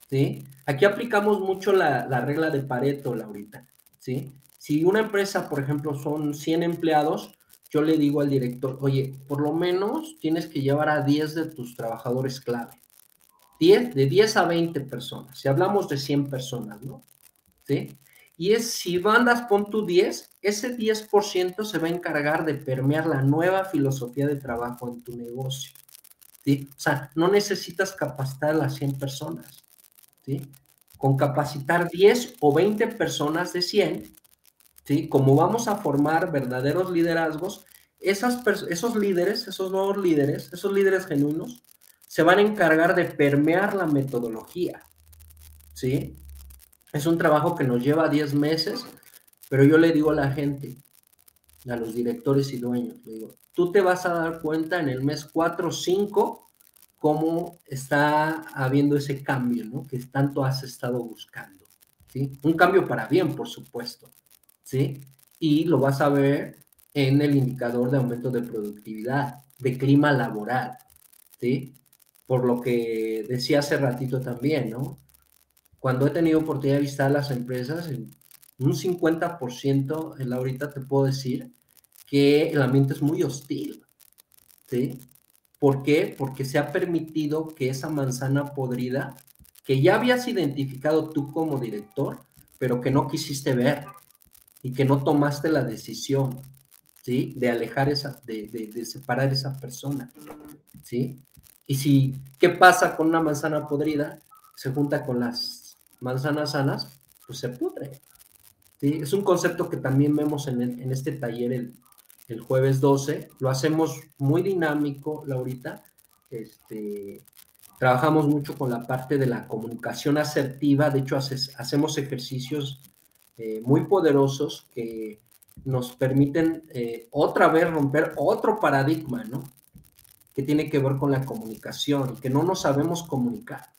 ¿Sí? Aquí aplicamos mucho la, la regla de Pareto, Laurita. ¿Sí? Si una empresa, por ejemplo, son 100 empleados, yo le digo al director, oye, por lo menos tienes que llevar a 10 de tus trabajadores clave. 10, de 10 a 20 personas. Si hablamos de 100 personas, ¿no? ¿Sí? Y es, si mandas, pon tu 10, ese 10% se va a encargar de permear la nueva filosofía de trabajo en tu negocio. ¿sí? O sea, no necesitas capacitar a las 100 personas. ¿sí? Con capacitar 10 o 20 personas de 100, ¿sí? como vamos a formar verdaderos liderazgos, esos líderes, esos nuevos líderes, esos líderes genuinos, se van a encargar de permear la metodología. ¿sí? Es un trabajo que nos lleva 10 meses, pero yo le digo a la gente, a los directores y dueños, le digo, tú te vas a dar cuenta en el mes 4 o 5 cómo está habiendo ese cambio, ¿no? Que tanto has estado buscando, ¿sí? Un cambio para bien, por supuesto, ¿sí? Y lo vas a ver en el indicador de aumento de productividad, de clima laboral, ¿sí? Por lo que decía hace ratito también, ¿no? cuando he tenido oportunidad de visitar las empresas, un 50%, en ahorita te puedo decir que el ambiente es muy hostil. ¿Sí? ¿Por qué? Porque se ha permitido que esa manzana podrida, que ya habías identificado tú como director, pero que no quisiste ver y que no tomaste la decisión, ¿sí? De alejar esa, de, de, separar esa persona, ¿sí? Y si, ¿qué pasa con una manzana podrida? Se junta con las manzanas sanas, pues se pudre. ¿sí? Es un concepto que también vemos en, en este taller el, el, jueves 12. Lo hacemos muy dinámico, Laurita. Este, trabajamos mucho con la parte de la comunicación asertiva. De hecho, hacemos ejercicios eh, muy poderosos que nos permiten eh, otra vez romper otro paradigma, ¿no? Que tiene que ver con la comunicación, que no nos sabemos comunicar,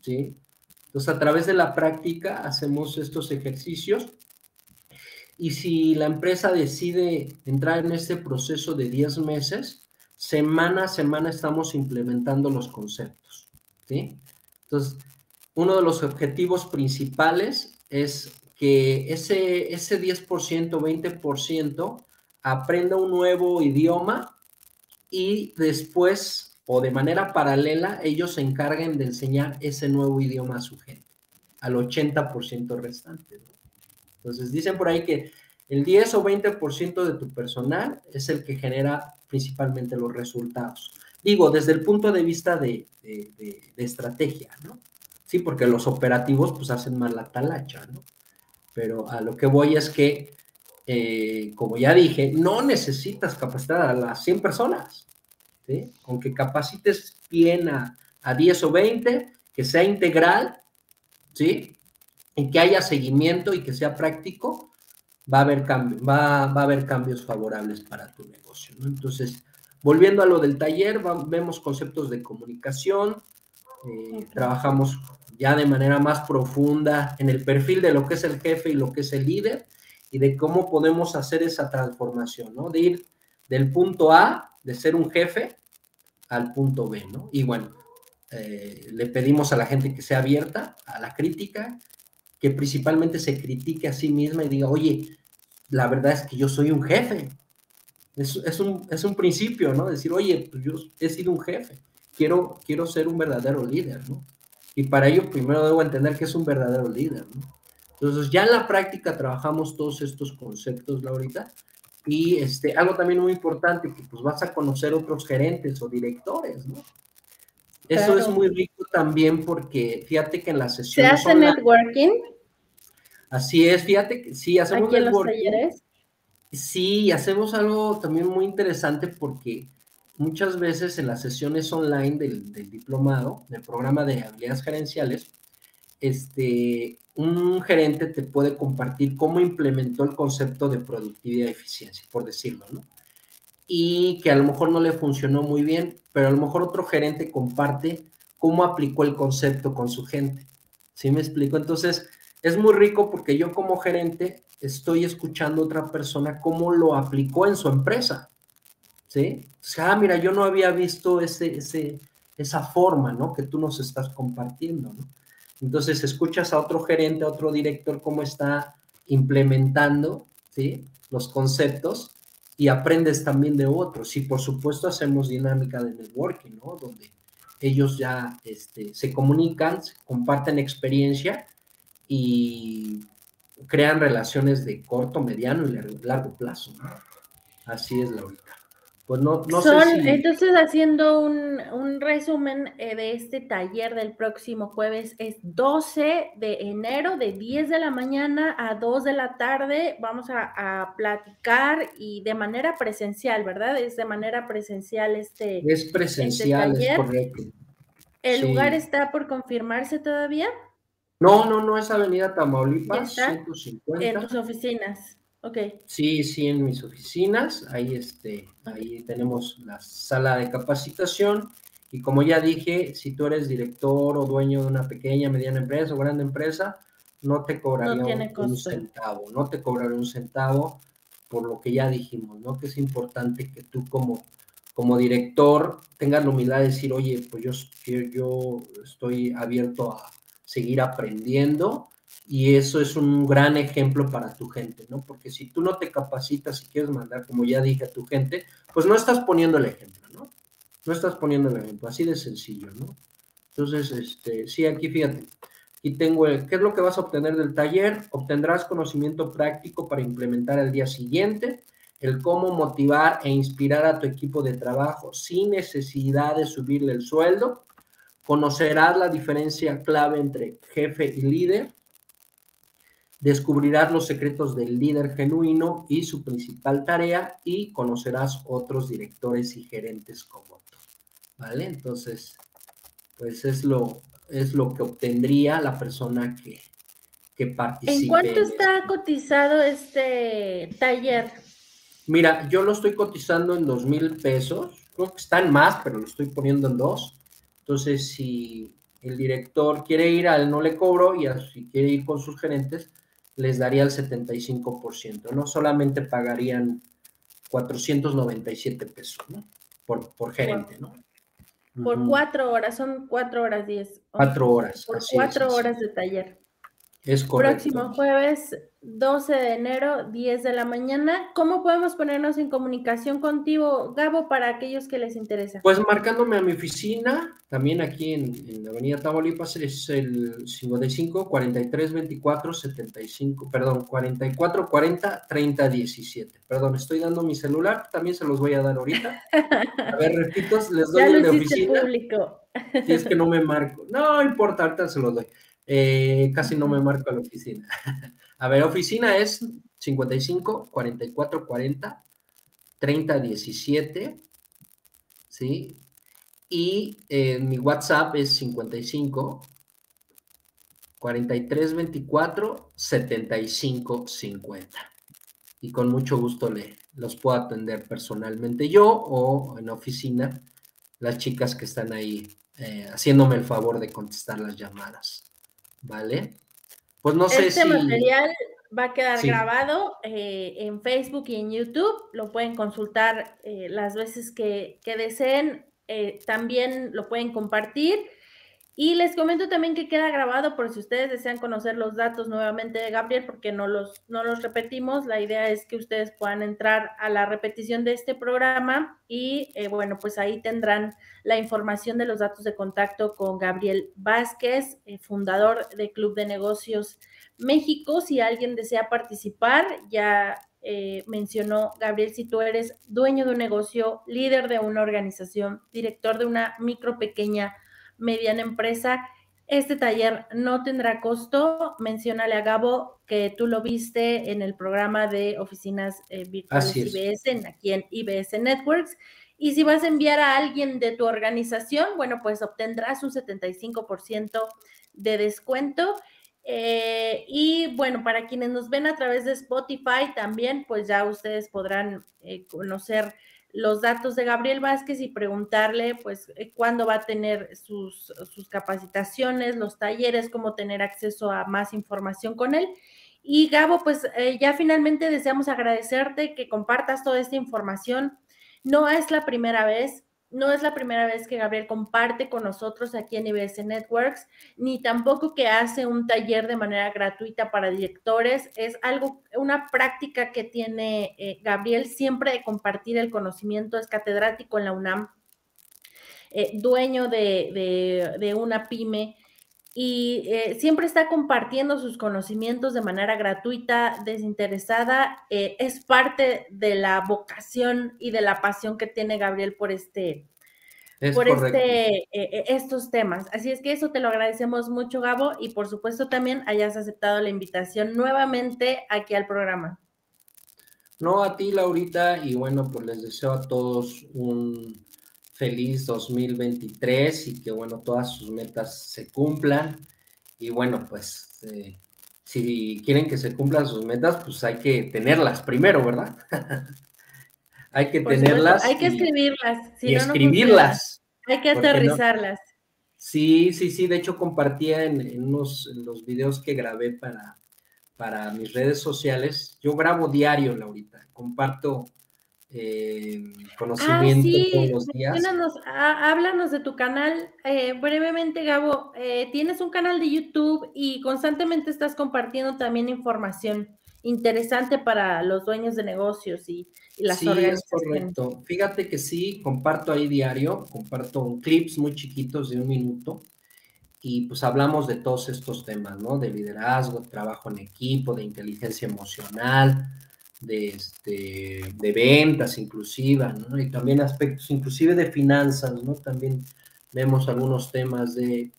¿sí? Entonces, a través de la práctica hacemos estos ejercicios y si la empresa decide entrar en este proceso de 10 meses, semana a semana estamos implementando los conceptos. ¿sí? Entonces, uno de los objetivos principales es que ese, ese 10%, 20% aprenda un nuevo idioma y después o de manera paralela ellos se encarguen de enseñar ese nuevo idioma a su gente, al 80% restante. Entonces dicen por ahí que el 10 o 20% de tu personal es el que genera principalmente los resultados. Digo, desde el punto de vista de, estrategia, ¿no? Sí, porque los operativos pues hacen más la talacha, ¿no? Pero a lo que voy es que, eh, como ya dije, no necesitas capacitar a las 100 personas. ¿sí? Con que capacites bien a, 10 o 20, que sea integral, ¿sí? Y que haya seguimiento y que sea práctico, va a haber, cambio, va, a haber cambios favorables para tu negocio, Entonces, volviendo a lo del taller, vemos conceptos de comunicación, eh, trabajamos ya de manera más profunda en el perfil de lo que es el jefe y lo que es el líder y de cómo podemos hacer esa transformación, ¿no? De ir del punto A de ser un jefe al punto B, ¿no? Y bueno, eh, le pedimos a la gente que sea abierta a la crítica, que principalmente se critique a sí misma y diga, oye, la verdad es que yo soy un jefe. Es, es, un, es un, principio, ¿no? Decir, oye, pues yo he sido un jefe, quiero, quiero ser un verdadero líder, ¿no? Y para ello primero debo entender que es un verdadero líder, ¿no? Entonces ya en la práctica trabajamos todos estos conceptos, Laurita, y este, algo también muy importante, que pues vas a conocer otros gerentes o directores, ¿no? Eso es muy rico también porque fíjate que en la sesión... ¿Se hace networking? Así es, fíjate que sí, hacemos ¿Aquí en los talleres? Sí, hacemos algo también muy interesante porque muchas veces en las sesiones online del, diplomado, del programa de habilidades gerenciales, este, un gerente te puede compartir cómo implementó el concepto de productividad y eficiencia, por decirlo, ¿no? Y que a lo mejor no le funcionó muy bien, pero a lo mejor otro gerente comparte cómo aplicó el concepto con su gente. ¿Sí me explico? Entonces, es muy rico porque yo como gerente estoy escuchando a otra persona cómo lo aplicó en su empresa. ¿Sí? Ah, mira, yo no había visto ese, ese, esa forma, ¿no? Que tú nos estás compartiendo. Entonces escuchas a otro gerente, a otro director cómo está implementando ¿sí? los conceptos y aprendes también de otros. Y por supuesto hacemos dinámica de networking, ¿no? Donde ellos ya este, se comunican, comparten experiencia y crean relaciones de corto, mediano y largo plazo. Así es, Laurita. Pues no, no sé si... Entonces, haciendo un, resumen eh, de este taller del próximo jueves, es 12 de enero, de 10 de la mañana a 2 de la tarde. Vamos a, platicar y de manera presencial, ¿verdad? Es de manera presencial este. Es este presencial, es correcto. ¿El lugar está por confirmarse todavía? No, no, no, es Avenida Tamaulipas, 150. En tus oficinas. Ok. Sí, sí, en mis oficinas. Ahí, este, ahí tenemos la sala de capacitación. Y como ya dije, si tú eres director o dueño de una pequeña, mediana empresa o grande empresa, no te cobraría un, centavo, no te cobraré un centavo por lo que ya dijimos, ¿no? Que es importante que tú como, como director tengas la humildad de decir, oye, pues yo, yo estoy abierto a seguir aprendiendo y eso es un gran ejemplo para tu gente, ¿no? Porque si tú no te capacitas y quieres mandar, como ya dije, a tu gente, pues no estás poniendo el ejemplo, ¿no? No estás poniendo el ejemplo, así de sencillo, ¿no? Entonces, este, sí, aquí fíjate, y tengo el, ¿qué es lo que vas a obtener del taller? Obtendrás conocimiento práctico para implementar el día siguiente, el cómo motivar e inspirar a tu equipo de trabajo sin necesidad de subirle el sueldo, conocerás la diferencia clave entre jefe y líder, Descubrirás los secretos del líder genuino y su principal tarea y conocerás otros directores y gerentes como tú. ¿Vale? Entonces, pues es lo, es lo que obtendría la persona que, que participe. ¿En cuánto está cotizado este taller? Mira, yo lo estoy cotizando en dos mil pesos. Creo que está en más, pero lo estoy poniendo en dos. Entonces, si el director quiere ir al no le cobro y si quiere ir con sus gerentes, les daría el 75%, no solamente pagarían 497 pesos, ¿no? Por, por gerente, ¿no? Por cuatro horas, son cuatro horas diez. Cuatro horas. Por cuatro horas de taller. Es correcto. Próximo jueves 12 de enero, 10 de la mañana. ¿Cómo podemos ponernos en comunicación contigo, Gabo, para aquellos que les interesa? Pues marcándome a mi oficina, también aquí en, la Avenida Tamaulipas, es el 55 43 24 75, perdón, 44 40 30 17. Perdón, estoy dando mi celular, también se los voy a dar ahorita. A ver, repito, les doy el de oficina. Público. Si es que no me marco. No importa, ahorita se los doy. Eh, casi no me marco a la oficina. a ver, oficina es 55 44 40 30 17, ¿sí? Y eh, mi WhatsApp es 55 43 24 75 50. Y con mucho gusto le, los puedo atender personalmente yo o en oficina las chicas que están ahí eh, haciéndome el favor de contestar las llamadas. ¿Vale? Pues no sé este si... Este material va a quedar grabado eh, en Facebook y en YouTube, lo pueden consultar eh, las veces que, deseen, eh, también lo pueden compartir. Y les comento también que queda grabado por si ustedes desean conocer los datos nuevamente de Gabriel, porque no los, no los repetimos. La idea es que ustedes puedan entrar a la repetición de este programa y bueno, pues ahí tendrán la información de los datos de contacto con Gabriel Vázquez, eh, fundador de Club de Negocios México. Si alguien desea participar, ya eh, mencionó Gabriel, si tú eres dueño de un negocio, líder de una organización, director de una micro, pequeña, mediana empresa, este taller no tendrá costo. Menciónale a Gabo que tú lo viste en el programa de oficinas eh, virtuales IBS, en, aquí en IBS Networks Y si vas a enviar a alguien de tu organización, bueno, pues obtendrás un 75% de descuento. Eh, y bueno, para quienes nos ven a través de Spotify también, pues ya ustedes podrán eh, conocer los datos de Gabriel Vázquez y preguntarle, pues, eh, cuándo va a tener sus, sus capacitaciones, los talleres, cómo tener acceso a más información con él. Y Gabo, pues ya finalmente deseamos agradecerte que compartas toda esta información. No es la primera vez no es la primera vez que Gabriel comparte con nosotros aquí en IBS Networks, ni tampoco que hace un taller de manera gratuita para directores. Es algo, una práctica que tiene eh, Gabriel siempre de compartir el conocimiento. Es catedrático en la UNAM, eh, dueño de, una pyme y eh, siempre está compartiendo sus conocimientos de manera gratuita, desinteresada. Eh, es parte de la vocación y de la pasión que tiene Gabriel por este, por este, eh, estos temas. Así es que eso te lo agradecemos mucho, Gabo, y por supuesto también hayas aceptado la invitación nuevamente aquí al programa. No, a ti, Laurita, y bueno, pues les deseo a todos un feliz 2023 y que bueno, todas sus metas se cumplan. Y bueno, pues eh, si quieren que se cumplan sus metas, pues hay que tenerlas primero, ¿verdad? hay que tenerlas. hay que escribirlas. y escribirlas. hay que aterrizarlas. Sí, sí, sí. De hecho, compartía en, unos los videos que grabé para, para mis redes sociales. Yo grabo diario, Laurita. Comparto eh, conocimiento ah, todos los días. háblanos de tu canal eh, brevemente, Gabo. Eh, tienes un canal de YouTube y constantemente estás compartiendo también información interesante para los dueños de negocios y, las sí, Es correcto. Fíjate que sí, comparto ahí diario, comparto clips muy chiquitos de un minuto y pues hablamos de todos estos temas, ¿no? De liderazgo, trabajo en equipo, de inteligencia emocional, de, este, de ventas inclusive, ¿no? Y también aspectos inclusive de finanzas, ¿no? También vemos algunos temas de,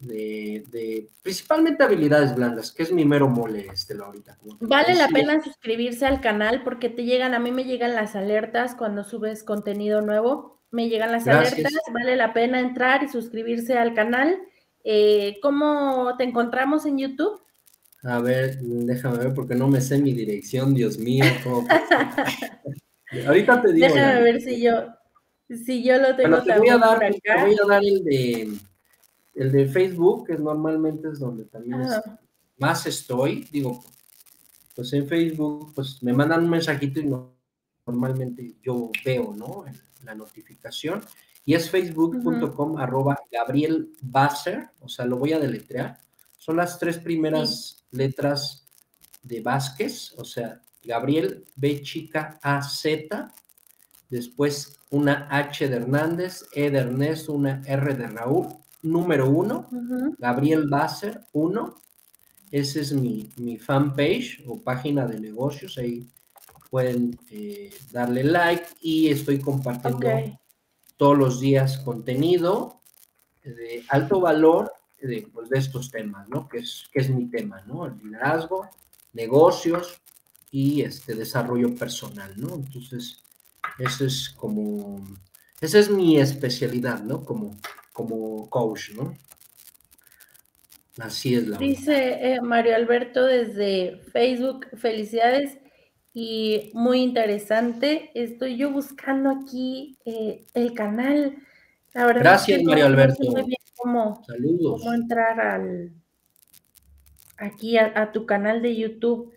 de, principalmente habilidades blandas, que es mi mero mole, este, ahorita. Vale la pena suscribirse al canal porque te llegan, a mí me llegan las alertas cuando subes contenido nuevo, me llegan las alertas, vale la pena entrar y suscribirse al canal. Eh, ¿Cómo te encontramos en YouTube? A ver, déjame ver porque no me sé mi dirección, Dios mío. Ahorita te digo. Déjame ver si yo, si yo lo tengo te voy a dar, Te voy a dar el de, el de Facebook, que normalmente es donde también más estoy. Digo, pues en Facebook, pues me mandan un mensajito y normalmente yo veo, ¿no? La notificación. Y es facebook.com arroba Gabriel Basser, o sea, lo voy a deletrear. Son las tres primeras letras de Vázquez, o sea, Gabriel B chica A Z, después una H de Hernández, E de Ernesto, una R de Raúl, número uno, Gabriel Basser, uno, ese es mi, mi fanpage o página de negocios, ahí pueden eh, darle like y estoy compartiendo todos los días contenido de alto valor pues, de, estos temas, ¿no? Que es, que es mi tema, ¿no? El liderazgo, negocios y este desarrollo personal, ¿no? Entonces, eso es como, esa es mi especialidad, ¿no? Como, como coach, ¿no? Así es la Dice eh, Mario Alberto desde Facebook, felicidades y muy interesante. Estoy yo buscando aquí eh, el canal. La verdad Gracias, Mario Alberto cómo, cómo entrar al aquí a, tu canal de YouTube.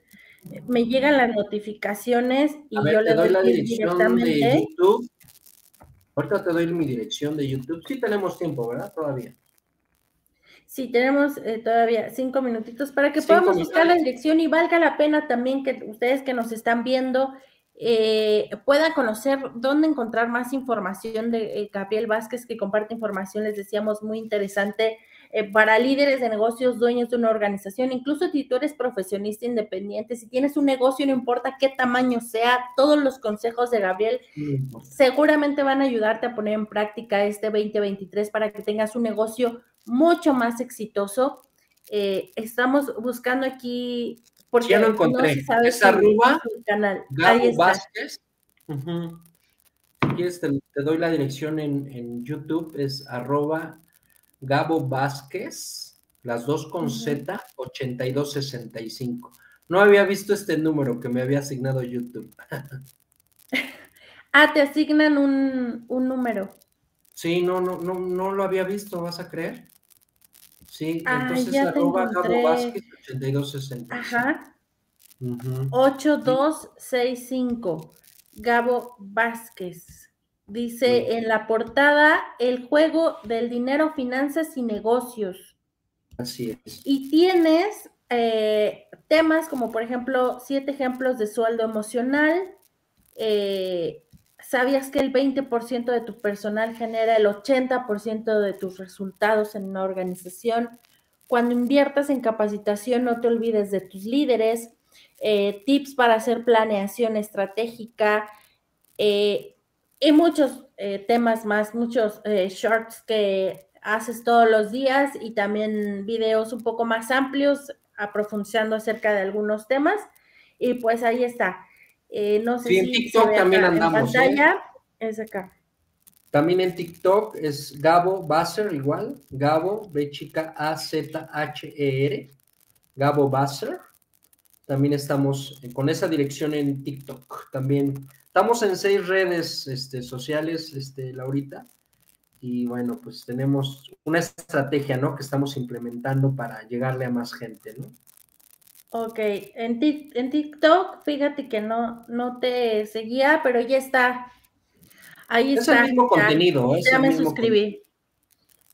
Me llegan las notificaciones y yo le doy, la dirección de YouTube. Ahorita te doy mi dirección de YouTube. Sí tenemos tiempo, ¿verdad? Todavía. Sí, tenemos eh, todavía cinco minutitos para que podamos buscar la dirección y valga la pena también que ustedes que nos están viendo eh, puedan conocer dónde encontrar más información de eh, Gabriel Vázquez, que comparte información, les decíamos, muy interesante eh, para líderes de negocios, dueños de una organización, incluso si tú eres profesionista independiente, si tienes un negocio, no importa qué tamaño sea, todos los consejos de Gabriel seguramente van a ayudarte a poner en práctica este 2023 para que tengas un negocio mucho más exitoso. estamos buscando aquí porque ya lo encontré. No es arroba Gabo Vázquez. Si quieres, te, doy la dirección en, YouTube, es arroba Gabo Vázquez, las dos con Z, 8265. No había visto este número que me había asignado YouTube. ah, te asignan un, número. Sí, no, no, no, no lo había visto, ¿vas a creer? Sí, ah, entonces arroba Gabo Vázquez 8265. Ajá. 8265. Gabo Vázquez. Dice en la portada, el juego del dinero, finanzas y negocios. Así es. Y tienes eh, temas como, por ejemplo, siete ejemplos de sueldo emocional. Eh, ¿Sabías que el 20% de tu personal genera el 80% de tus resultados en una organización? Cuando inviertas en capacitación, no te olvides de tus líderes. Eh, tips para hacer planeación estratégica y muchos temas más, muchos shorts que haces todos los días y también videos un poco más amplios profundizando acerca de algunos temas. Y pues ahí está. Eh, no sé si en TikTok también andamos. En ¿eh? pantalla, es acá. También en TikTok es Gabo Basser, igual. Gabo, B chica A Z H E R. Gabo Basser. También estamos con esa dirección en TikTok. También estamos en seis redes este, sociales, este, Laurita y bueno, pues tenemos una estrategia, ¿no? Que estamos implementando para llegarle a más gente, ¿no? Ok, en, en TikTok, fíjate que no, no te seguía, pero ya está. Ahí está. Es el mismo contenido. ya me suscribí.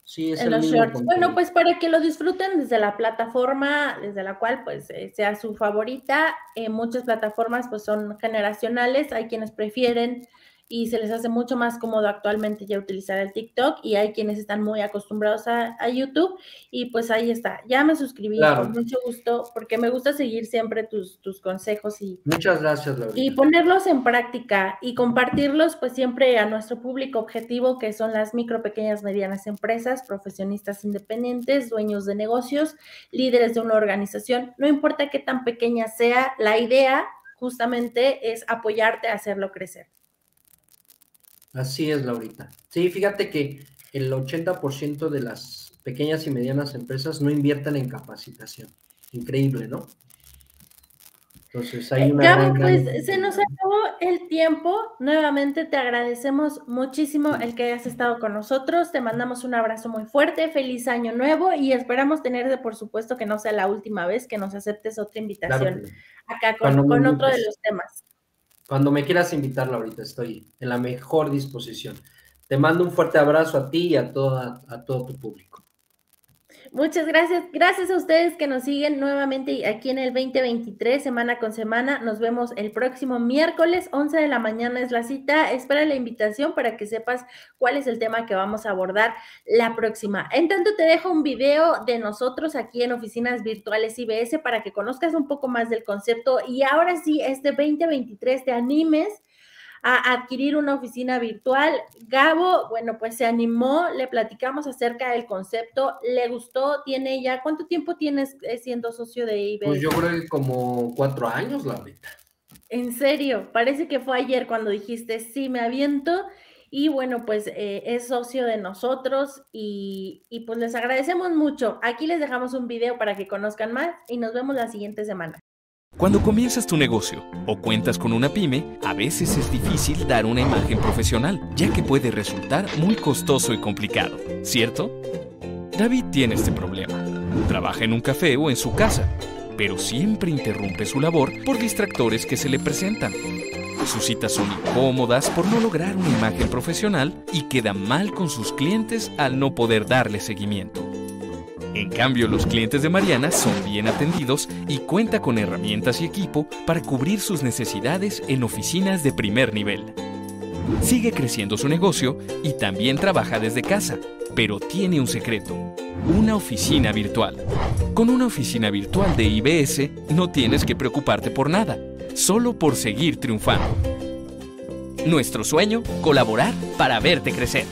Sí, es en los shorts. Bueno, pues para que lo disfruten desde la plataforma desde la cual pues eh, sea su favorita. Eh, muchas plataformas pues son generacionales, hay quienes prefieren y se les hace mucho más cómodo actualmente ya utilizar el TikTok y hay quienes están muy acostumbrados a, YouTube y pues ahí está, ya me suscribí con mucho gusto porque me gusta seguir siempre tus, tus consejos y... Muchas gracias, Laura. Y ponerlos en práctica y compartirlos pues siempre a nuestro público objetivo que son las micro, pequeñas, medianas empresas, profesionistas independientes, dueños de negocios, líderes de una organización, no importa qué tan pequeña sea, la idea justamente es apoyarte a hacerlo crecer. Así es, Laurita. Sí, fíjate que el 80% de las pequeñas y medianas empresas no invierten en capacitación. Increíble, ¿no? Entonces hay una. Ya, pues se nos acabó el tiempo. Nuevamente te agradecemos muchísimo el que hayas estado con nosotros. Te mandamos un abrazo muy fuerte. Feliz año nuevo y esperamos tenerte, por supuesto, que no sea la última vez que nos aceptes otra invitación acá con, con otro de los temas. Cuando me quieras invitar, ahorita estoy en la mejor disposición. Te mando un fuerte abrazo a ti y a, toda, a todo tu público. Muchas gracias. Gracias a ustedes que nos siguen nuevamente aquí en el 2023, semana con semana. Nos vemos el próximo miércoles, 11 de la mañana es la cita. Espera la invitación para que sepas cuál es el tema que vamos a abordar la próxima. En tanto, te dejo un video de nosotros aquí en Oficinas Virtuales IBS para que conozcas un poco más del concepto y ahora sí, este 2023 te animes a adquirir una oficina virtual. Gabo, bueno, pues se animó, le platicamos acerca del concepto, le gustó, tiene ya, ¿cuánto tiempo tienes eh, siendo socio de IBS? Pues yo creo que como cuatro años, Laurita. En serio, parece que fue ayer cuando dijiste, sí, me aviento. Y bueno, pues eh, es socio de nosotros y, y pues les agradecemos mucho. Aquí les dejamos un video para que conozcan más y nos vemos la siguiente semana. Cuando comienzas tu negocio o cuentas con una pyme, a veces es difícil dar una imagen profesional, ya que puede resultar muy costoso y complicado, ¿cierto? David tiene este problema. Trabaja en un café o en su casa, pero siempre interrumpe su labor por distractores que se le presentan. Sus citas son incómodas por no lograr una imagen profesional y queda mal con sus clientes al no poder darle seguimiento. En cambio, los clientes de Mariana son bien atendidos y cuenta con herramientas y equipo para cubrir sus necesidades en oficinas de primer nivel. Sigue creciendo su negocio y también trabaja desde casa, pero tiene un secreto, una oficina virtual. Con una oficina virtual de IBS no tienes que preocuparte por nada, solo por seguir triunfando. Nuestro sueño, colaborar para verte crecer.